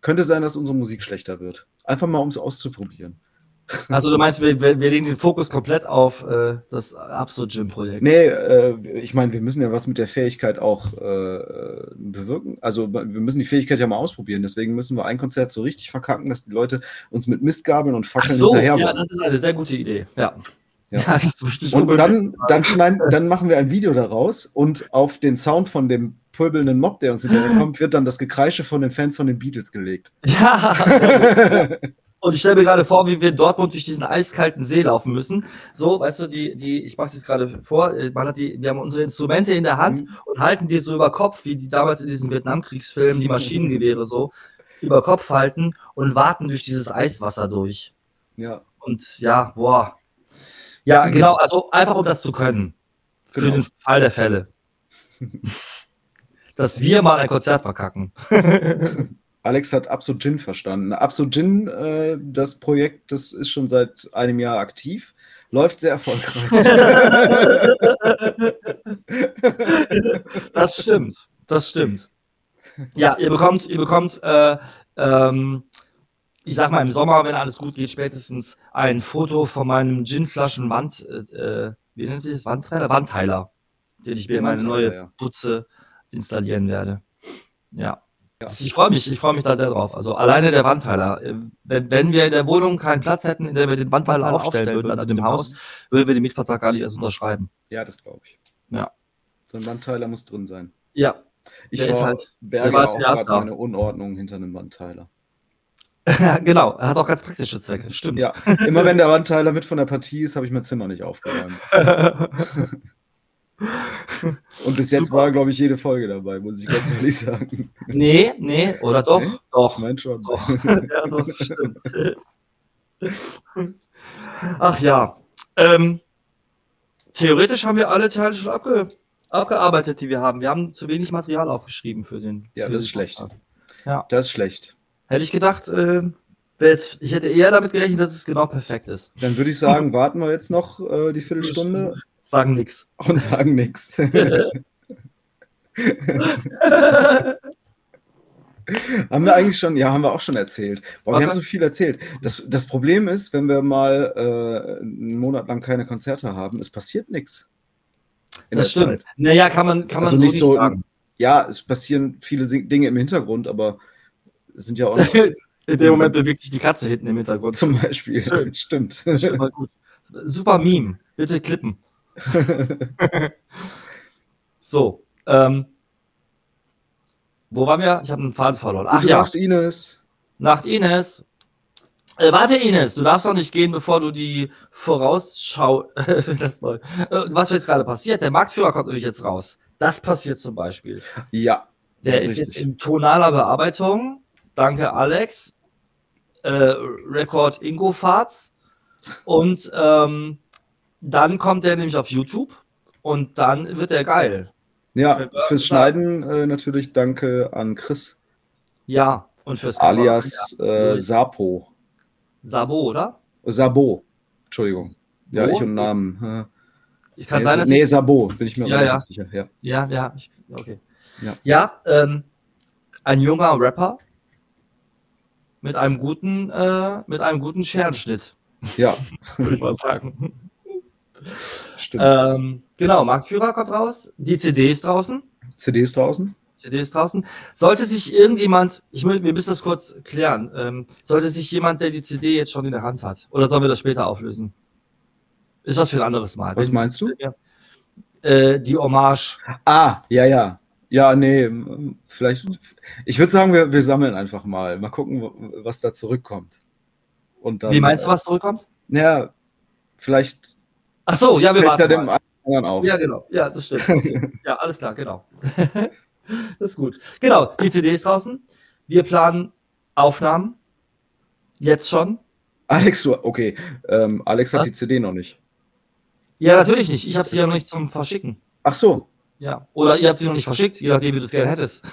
könnte sein, dass unsere Musik schlechter wird. Einfach mal, um es auszuprobieren. Also du meinst, wir, wir legen den Fokus komplett auf äh, das Absolut-Gym-Projekt? Nee, äh, ich meine, wir müssen ja was mit der Fähigkeit auch äh, bewirken. Also wir müssen die Fähigkeit ja mal ausprobieren. Deswegen müssen wir ein Konzert so richtig verkacken, dass die Leute uns mit Mistgabeln und Fackeln Ach so, hinterher Ja, das ist eine sehr gute Idee. Ja. Ja. ja und dann, dann, schneiden, dann machen wir ein Video daraus und auf den Sound von dem pöbelnden Mob, der uns hinterherkommt, wird dann das Gekreische von den Fans von den Beatles gelegt. Ja. Und ich stelle mir gerade vor, wie wir in Dortmund durch diesen eiskalten See laufen müssen. So, weißt du, die, die, ich mache es jetzt gerade vor, äh, man hat die, wir haben unsere Instrumente in der Hand mhm. und halten die so über Kopf, wie die damals in diesen Vietnamkriegsfilmen, die Maschinengewehre so, über Kopf halten und warten durch dieses Eiswasser durch. Ja. Und ja, boah. Ja, genau, also einfach um das zu können. Für genau. den Fall der Fälle. dass wir mal ein Konzert verkacken. Alex hat Abso-Gin verstanden. Abso-Gin, äh, das Projekt, das ist schon seit einem Jahr aktiv, läuft sehr erfolgreich. das stimmt, das stimmt. Ja, ihr bekommt, ihr bekommt, äh, ähm, ich sag mal im Sommer, wenn alles gut geht, spätestens ein Foto von meinem Ginflaschen-Wand, äh, wie nennt ihr das? Wandteiler? Wandteiler, den ich mir in meine neue ja. Putze installieren werde. Ja. ja. Ich freue mich, ich freue mich da sehr drauf. Also alleine der Wandteiler. Äh, wenn, wenn wir in der Wohnung keinen Platz hätten, in der wir den Wandteiler aufstellen würden, also im Haus, würden wir den Mietvertrag gar nicht erst unterschreiben. Ja, das glaube ich. Ja. So ein Wandteiler muss drin sein. Ja. Ich der war, halt, berge war auch gerade eine Unordnung hinter einem Wandteiler. genau, er hat auch ganz praktische Zwecke, stimmt. Ja, immer wenn der Wandteiler mit von der Partie ist, habe ich mein Zimmer nicht aufgeräumt. Und bis jetzt Super. war, glaube ich, jede Folge dabei, muss ich ganz ehrlich sagen. Nee, nee, oder doch? Nee? Doch. Ich meine schon. Doch. ja, doch, stimmt. Ach ja. Ähm, theoretisch haben wir alle Teile schon abge abgearbeitet, die wir haben. Wir haben zu wenig Material aufgeschrieben für den. Ja, für das ist schlecht. Ja. Das ist schlecht. Hätte ich gedacht, äh, jetzt, ich hätte eher damit gerechnet, dass es genau perfekt ist. Dann würde ich sagen, warten wir jetzt noch äh, die Viertelstunde. Sagen nichts. Und sagen nichts. haben wir eigentlich schon, ja, haben wir auch schon erzählt. Boah, wir haben so viel erzählt. Das, das Problem ist, wenn wir mal äh, einen Monat lang keine Konzerte haben, es passiert nichts. Das stimmt. Zeit. Naja, kann man, kann also man so nicht so. Sagen. Ja, es passieren viele Dinge im Hintergrund, aber sind ja auch. Noch, In dem Moment bewegt sich die Katze hinten im Hintergrund. Zum Beispiel. Schön. Stimmt. Schön, Super Meme. Bitte klippen. so. Ähm, wo waren wir? Ich habe einen Faden verloren. Ach Gute ja. Nacht, Ines. Nacht, Ines. Äh, warte, Ines, du darfst doch nicht gehen, bevor du die Vorausschau. das neu. Äh, was jetzt gerade passiert? Der Marktführer kommt nämlich jetzt raus. Das passiert zum Beispiel. Ja. Der ist richtig. jetzt in tonaler Bearbeitung. Danke, Alex. Äh, Record Ingo Farts. Und ähm, dann kommt der nämlich auf YouTube und dann wird er geil. Ja, fürs Schneiden äh, natürlich danke an Chris. Ja, und fürs Alias äh, Sapo. Sabo, oder? Sabo. Entschuldigung. Ja, ich und Namen. Ich kann nee, sein, dass nee, ich... Sabo, bin ich mir ja, relativ ja. sicher. Ja, ja, ja ich, okay. Ja, ja ähm, ein junger Rapper mit einem guten, äh, mit einem guten Scherenschnitt. Ja. Würde ich mal sagen. Stimmt. Ähm, genau, Marktführer kommt raus. Die CD ist draußen. CD ist draußen. CD ist draußen. Sollte sich irgendjemand, ich will, wir müssen das kurz klären, ähm, sollte sich jemand, der die CD jetzt schon in der Hand hat, oder sollen wir das später auflösen? Ist was für ein anderes Mal. Was Wenn, meinst du? Äh, die Hommage. Ah, ja, ja. Ja, nee, vielleicht. Ich würde sagen, wir, wir sammeln einfach mal. Mal gucken, was da zurückkommt. Und dann, Wie meinst du, was zurückkommt? Ja, vielleicht. Ach so, ja, wir warten ja dem anderen auf. Ja, genau. Ja, das stimmt. Ja, alles klar, genau. das ist gut. Genau, die CD ist draußen. Wir planen Aufnahmen. Jetzt schon. Alex, du, okay. Ähm, Alex hat die CD noch nicht. Ja, natürlich nicht. Ich habe sie ja noch nicht zum Verschicken. Ach so. Ja. Oder ihr habt sie noch nicht verschickt, je nachdem, wie du es gerne hättest.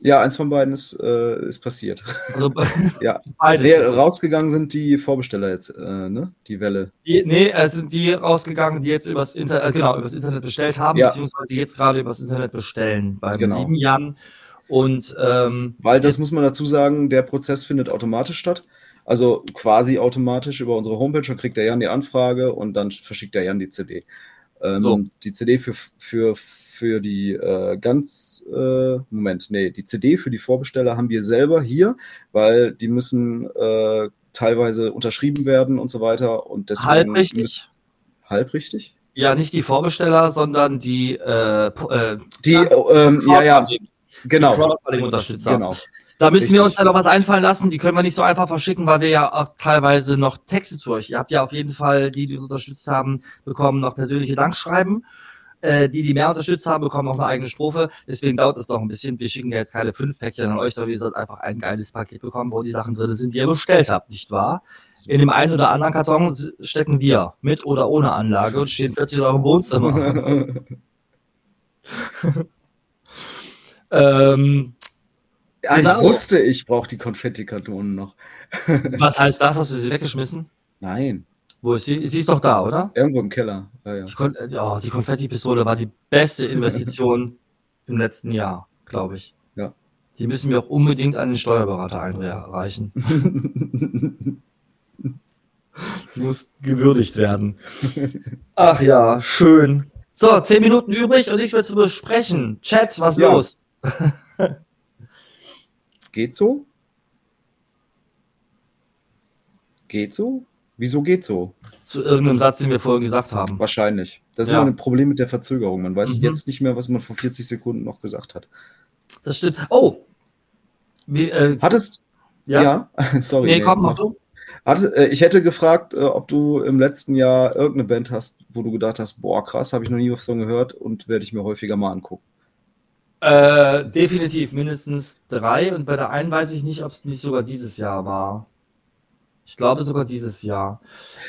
ja, eins von beiden ist, äh, ist passiert. Also, ja. Beides. Nee, rausgegangen sind die Vorbesteller jetzt, äh, ne? Die Welle. Die, nee, es sind die rausgegangen, die jetzt übers Internet, äh, genau, übers Internet bestellt haben, ja. beziehungsweise jetzt gerade übers Internet bestellen beim genau. lieben Jan. Und ähm, weil das muss man dazu sagen, der Prozess findet automatisch statt. Also quasi automatisch über unsere Homepage, dann kriegt der Jan die Anfrage und dann verschickt der Jan die CD. Ähm, so. Die CD für, für, für die äh, ganz, äh, Moment, nee, die CD für die Vorbesteller haben wir selber hier, weil die müssen äh, teilweise unterschrieben werden und so weiter. Und deswegen halb richtig. halb richtig? Ja, nicht die Vorbesteller, sondern die, äh, äh die, ähm, ja, ja, genau. Die Unterstützer. Genau. Da müssen Richtig. wir uns ja noch was einfallen lassen. Die können wir nicht so einfach verschicken, weil wir ja auch teilweise noch Texte zu euch. Ihr habt ja auf jeden Fall, die, die uns unterstützt haben, bekommen noch persönliche Dankschreiben. Äh, die, die mehr unterstützt haben, bekommen noch eine eigene Strophe. Deswegen dauert es noch ein bisschen. Wir schicken ja jetzt keine fünf Päckchen an euch, sondern ihr sollt einfach ein geiles Paket bekommen, wo die Sachen drin sind, die ihr bestellt habt, nicht wahr? In dem einen oder anderen Karton stecken wir mit oder ohne Anlage und stehen plötzlich in eurem Wohnzimmer. ähm, ja, genau. ich wusste, ich brauche die Konfettikanonen noch. Was heißt das? Hast du sie weggeschmissen? Nein. Wo ist sie? Sie ist doch da, oder? Irgendwo im Keller. Ja, ja. Die, Kon oh, die Konfetti-Pistole war die beste Investition im letzten Jahr. glaube ich. Ja. Die müssen wir auch unbedingt an den Steuerberater einreichen. Die muss gewürdigt werden. Ach ja, schön. So, zehn Minuten übrig und nichts mehr zu besprechen. Chat, was ja. los? Geht so? Geht so? Wieso geht so? Zu irgendeinem Satz, den wir vorhin gesagt haben. Wahrscheinlich. Das ist ja. immer ein Problem mit der Verzögerung. Man weiß mhm. jetzt nicht mehr, was man vor 40 Sekunden noch gesagt hat. Das stimmt. Oh! Wie, äh, Hattest. Ja, ja? sorry. Nee, komm, mach du. Hatte, äh, ich hätte gefragt, äh, ob du im letzten Jahr irgendeine Band hast, wo du gedacht hast, boah, krass, habe ich noch nie was von gehört und werde ich mir häufiger mal angucken. Äh, definitiv mindestens drei und bei der einen weiß ich nicht, ob es nicht sogar dieses Jahr war. Ich glaube sogar dieses Jahr.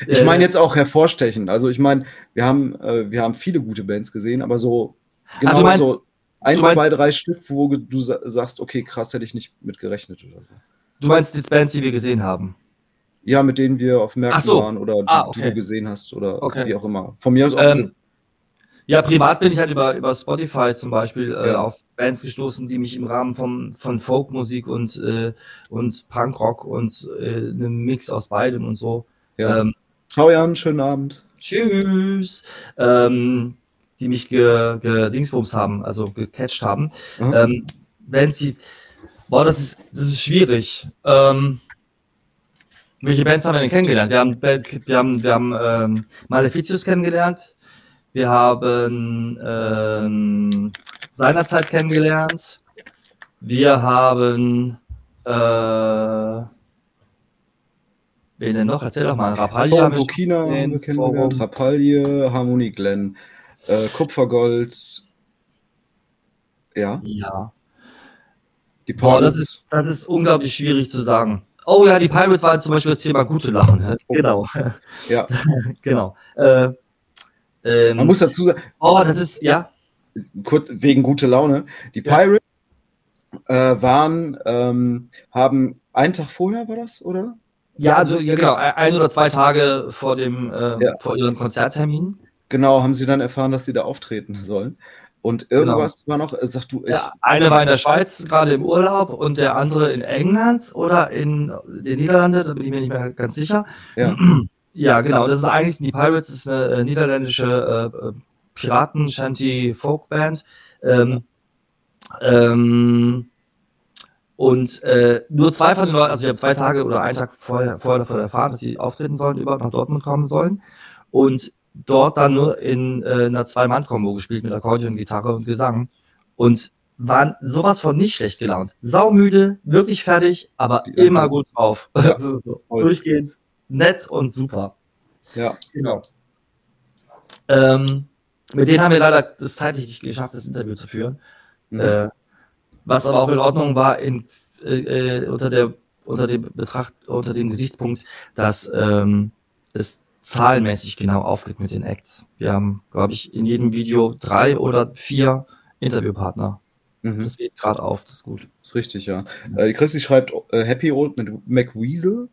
Ich meine äh, jetzt auch hervorstechend. Also ich meine, wir haben, äh, wir haben viele gute Bands gesehen, aber so genau meinst, so ein, zwei, drei Stück, wo du sagst, okay, krass, hätte ich nicht mit gerechnet oder so. Du meinst die Bands, die wir gesehen haben? Ja, mit denen wir auf Märkten so. waren oder die, ah, okay. die, du gesehen hast oder okay. wie auch immer. Von mir aus auch. Ähm, ja, privat bin ich halt über, über Spotify zum Beispiel äh, ja. auf Bands gestoßen, die mich im Rahmen vom, von Folkmusik und, äh, und Punkrock und äh, einem Mix aus beidem und so. Ja. Ähm, Ciao Jan, schönen Abend. Tschüss. Ähm, die mich ge, gedingsbums haben, also gecatcht haben. Mhm. Ähm, wenn sie, boah, das ist, das ist schwierig. Ähm, welche Bands haben wir denn kennengelernt? Wir haben, wir haben, wir haben ähm, Maleficius kennengelernt. Wir haben ähm, seinerzeit kennengelernt. Wir haben äh, wen denn noch? Erzähl doch mal. Rapalje haben Burkina haben wir kennengelernt. Rapalje, Harmonie Glenn, äh, Kupfergold. Ja. Ja. Die Boah, das ist, das ist unglaublich schwierig zu sagen. Oh ja, die Pirates waren zum Beispiel das Thema gute Lachen. Genau. Ja. genau. Äh, ähm, Man muss dazu sagen. Oh, das ist, ja. Kurz wegen gute Laune. Die Pirates ja. äh, waren, ähm, haben einen Tag vorher, war das, oder? Ja, also ja, genau, ein oder zwei Tage vor dem äh, ja. vor ihrem Konzerttermin. Genau, haben sie dann erfahren, dass sie da auftreten sollen. Und irgendwas genau. war noch, äh, sag du, ich. Ja, eine war in der Schweiz gerade im Urlaub und der andere in England oder in den Niederlanden, da bin ich mir nicht mehr ganz sicher. Ja. Ja, genau. Das ist eigentlich die Pirates, ist eine äh, niederländische äh, äh Piraten-Shanty-Folk-Band. Ähm, ähm, und äh, nur zwei von den Leuten, also ich habe zwei Tage oder einen Tag vorher, vorher davon erfahren, dass sie auftreten sollen, überhaupt nach Dortmund kommen sollen. Und dort dann nur in äh, einer Zwei-Mann-Kombo gespielt mit Akkordeon, Gitarre und Gesang. Und waren sowas von nicht schlecht gelaunt. Saumüde, wirklich fertig, aber ja. immer gut drauf. Ja. so, durchgehend nett und super. Ja. Genau. Ähm, mit denen haben wir leider das zeitlich nicht geschafft, das Interview zu führen. Mhm. Äh, was aber auch in Ordnung war in, äh, äh, unter der unter dem Betracht, unter dem Gesichtspunkt, dass ähm, es zahlenmäßig genau aufgeht mit den Acts. Wir haben, glaube ich, in jedem Video drei oder vier Interviewpartner. Mhm. Das geht gerade auf, das ist gut. Das ist richtig, ja. Äh, Christi schreibt äh, Happy Old mit McWeasel.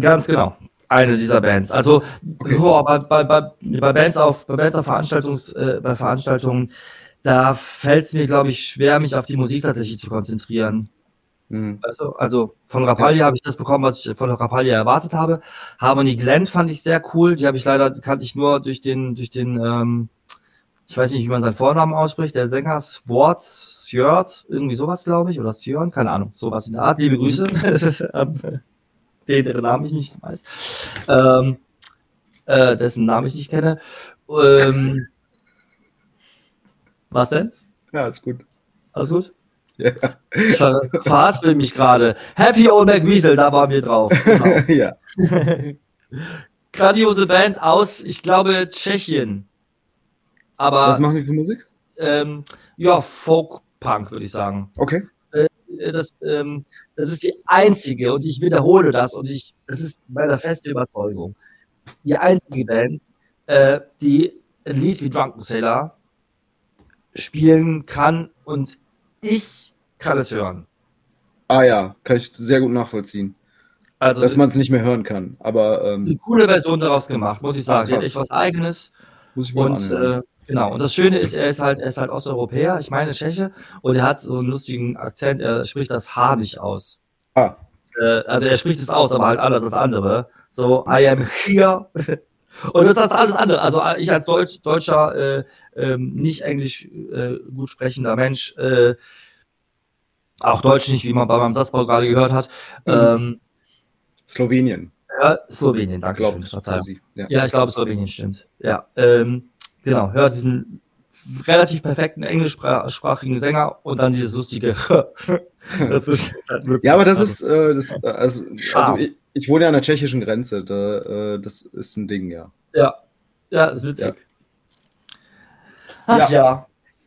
Ganz genau. Eine dieser Bands. Also okay. oh, bei, bei, bei, Bands auf, bei Bands auf Veranstaltungs, äh, bei Veranstaltungen, da fällt es mir, glaube ich, schwer, mich auf die Musik tatsächlich zu konzentrieren. Mhm. Du? Also von Rapalje habe ich das bekommen, was ich von Rapalje erwartet habe. Harmony Glenn fand ich sehr cool. Die habe ich leider, kannte ich nur durch den, durch den, ähm, ich weiß nicht, wie man seinen Vornamen ausspricht, der Sänger Swart, Sjört, irgendwie sowas, glaube ich, oder Sjörn, keine Ahnung, sowas in der Art. Liebe Grüße. den, deren Namen ich nicht weiß, ähm, äh, dessen Namen ich nicht kenne. Ähm, was denn? Ja, alles gut. Alles gut? Ja. Ich verhaspel mich gerade. Happy Old McWeasel, da waren wir drauf. Genau. ja. Grandiose Band aus, ich glaube, Tschechien. Aber, Was machen die für Musik? Ähm, ja, Folk-Punk, würde ich sagen. Okay. Äh, das, ähm, das ist die einzige, und ich wiederhole das, und ich, das ist meine feste Überzeugung, die einzige Band, äh, die ein Lied wie Drunken Sailor spielen kann und ich kann es hören. Ah ja, kann ich sehr gut nachvollziehen. Also, dass man es nicht mehr hören kann. Aber ähm, eine coole Version daraus gemacht, muss ich sagen. Die hat echt was Eigenes. Muss ich mal und äh, Genau, und das Schöne ist, er ist halt, er ist halt Osteuropäer, ich meine Tscheche, und er hat so einen lustigen Akzent, er spricht das H nicht aus. Ah. Äh, also er spricht es aus, aber halt anders als andere. So, I am here. und das ist alles andere. Also ich als Deutsch, deutscher, äh, äh, nicht englisch äh, gut sprechender Mensch, äh, auch Deutsch nicht, wie man bei meinem Satzbau gerade gehört hat. Mhm. Ähm, Slowenien. Ja, Slowenien, danke schön. Ja. ja. ich glaube, Slowenien stimmt. Ja, ähm, genau. Hört diesen relativ perfekten englischsprachigen Sänger und dann dieses lustige. das halt ja, aber das ist, äh, das, äh, also, also ich, ich, wohne ja an der tschechischen Grenze. Da, äh, das ist ein Ding, ja. Ja, ja, das ist witzig. Ja. Ach ja. ja.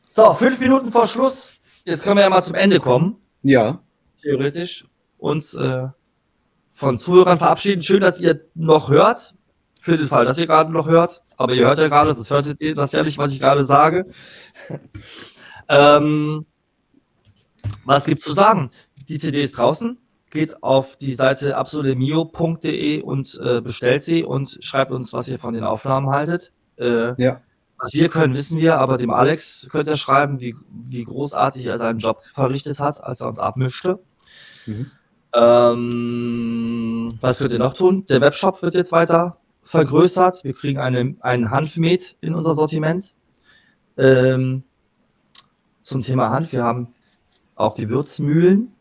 So, fünf Minuten vor Schluss. Jetzt können wir ja mal zum Ende kommen. Ja. Theoretisch. Uns äh, von Zuhörern verabschieden. Schön, dass ihr noch hört. Für den Fall, dass ihr gerade noch hört. Aber ihr hört ja gerade, das hört ihr das ja nicht, was ich gerade sage. ähm, was gibt's zu sagen? Die CD ist draußen. Geht auf die Seite absolemio.de und äh, bestellt sie und schreibt uns, was ihr von den Aufnahmen haltet. Äh, ja. Was wir können, wissen wir, aber dem Alex könnt ihr schreiben, wie, wie großartig er seinen Job verrichtet hat, als er uns abmischte. Mhm. Ähm, was könnt ihr noch tun? Der Webshop wird jetzt weiter vergrößert. Wir kriegen eine, einen Hanfmet in unser Sortiment. Ähm, zum Thema Hanf. Wir haben auch Gewürzmühlen.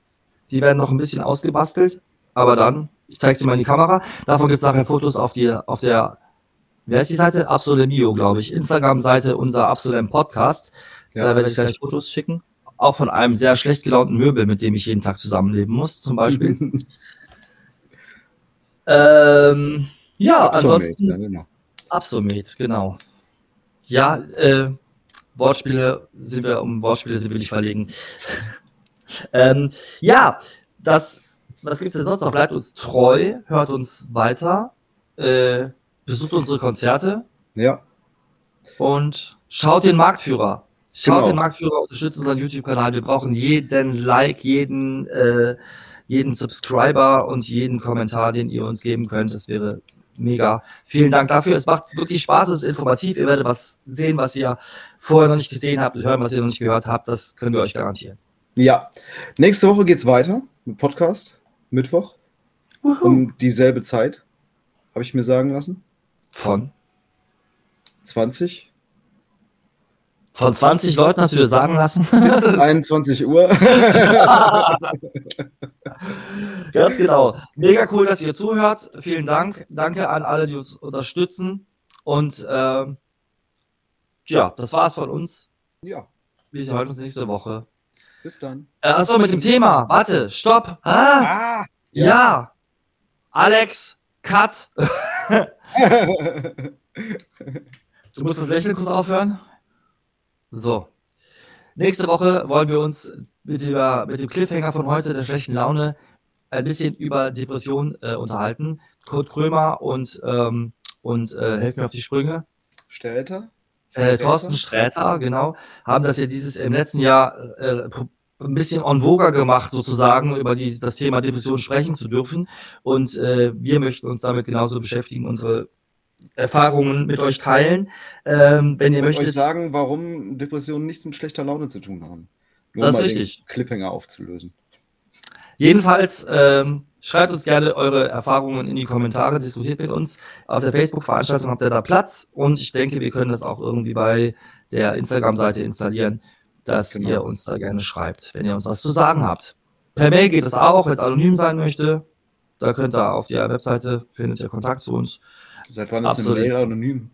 Die werden noch ein bisschen ausgebastelt. Aber dann, ich zeige sie mal in die Kamera. Davon gibt es nachher Fotos auf, die, auf der, wer ist die Seite? Absolemio, glaube ich. Instagram-Seite unser Absolem Podcast. Ja, da werde ich gleich Fotos schicken auch von einem sehr schlecht gelaunten Möbel, mit dem ich jeden Tag zusammenleben muss, zum Beispiel. ähm, ja, Absolmet, ansonsten. Ja, genau. Absolmet, genau. Ja, äh, Wortspiele sind wir, um Wortspiele sind wir nicht verlegen. ähm, ja, das, was gibt es denn sonst noch? Bleibt uns treu, hört uns weiter, äh, besucht unsere Konzerte. Ja. Und schaut den Marktführer. Schaut genau. den Marktführer, unterstützt unseren YouTube-Kanal. Wir brauchen jeden Like, jeden, äh, jeden Subscriber und jeden Kommentar, den ihr uns geben könnt. Das wäre mega. Vielen Dank dafür. Es macht wirklich Spaß, es ist informativ. Ihr werdet was sehen, was ihr vorher noch nicht gesehen habt, hören, was ihr noch nicht gehört habt. Das können wir euch garantieren. Ja. Nächste Woche geht es weiter mit Podcast. Mittwoch. Uhu. Um dieselbe Zeit. Habe ich mir sagen lassen. Von? 20 von 20 Leuten hast du dir sagen lassen? Bis 21 Uhr. Ganz genau. Mega cool, dass ihr zuhört. Vielen Dank. Danke an alle, die uns unterstützen. Und äh, ja, das war's von uns. Ja. Wir sehen uns nächste Woche. Bis dann. Äh, achso, mit dem Thema. Warte, stopp. Ah, ah ja. ja. Alex, Cut. du musst das Lächeln kurz aufhören. So. Nächste Woche wollen wir uns mit, über, mit dem Cliffhanger von heute, der schlechten Laune, ein bisschen über Depression äh, unterhalten. Kurt Krömer und, ähm, und äh, helfen mir auf die Sprünge. Sträter? Äh, Thorsten Sträter, genau, haben das ja dieses im letzten Jahr äh, ein bisschen on voga gemacht, sozusagen, über die, das Thema Depression sprechen zu dürfen. Und äh, wir möchten uns damit genauso beschäftigen, unsere Erfahrungen mit euch teilen. Ähm, wenn ihr möchtet. euch sagen, warum Depressionen nichts mit schlechter Laune zu tun haben. Nur das ist richtig. Cliffhanger aufzulösen. Jedenfalls ähm, schreibt uns gerne eure Erfahrungen in die Kommentare, diskutiert mit uns. Auf der Facebook-Veranstaltung habt ihr da Platz und ich denke, wir können das auch irgendwie bei der Instagram-Seite installieren, dass genau. ihr uns da gerne schreibt, wenn ihr uns was zu sagen habt. Per Mail geht es auch, wenn es anonym sein möchte. Da könnt ihr auf der Webseite findet ihr Kontakt zu uns. Seit wann ist Absolut. eine Mail anonym?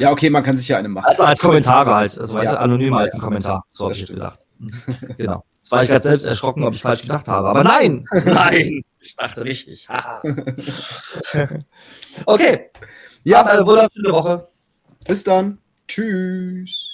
Ja, okay, man kann sich ja eine machen. Also als Kommentare halt. Also, weißt ja. du, anonym als ein Kommentar. So habe ich jetzt gedacht. genau. Das war ich gerade selbst erschrocken, ob ich falsch gedacht habe. Aber nein! Nein! Ich dachte richtig. okay. Ja. Habt eine wunderschöne Woche. Bis dann. Tschüss.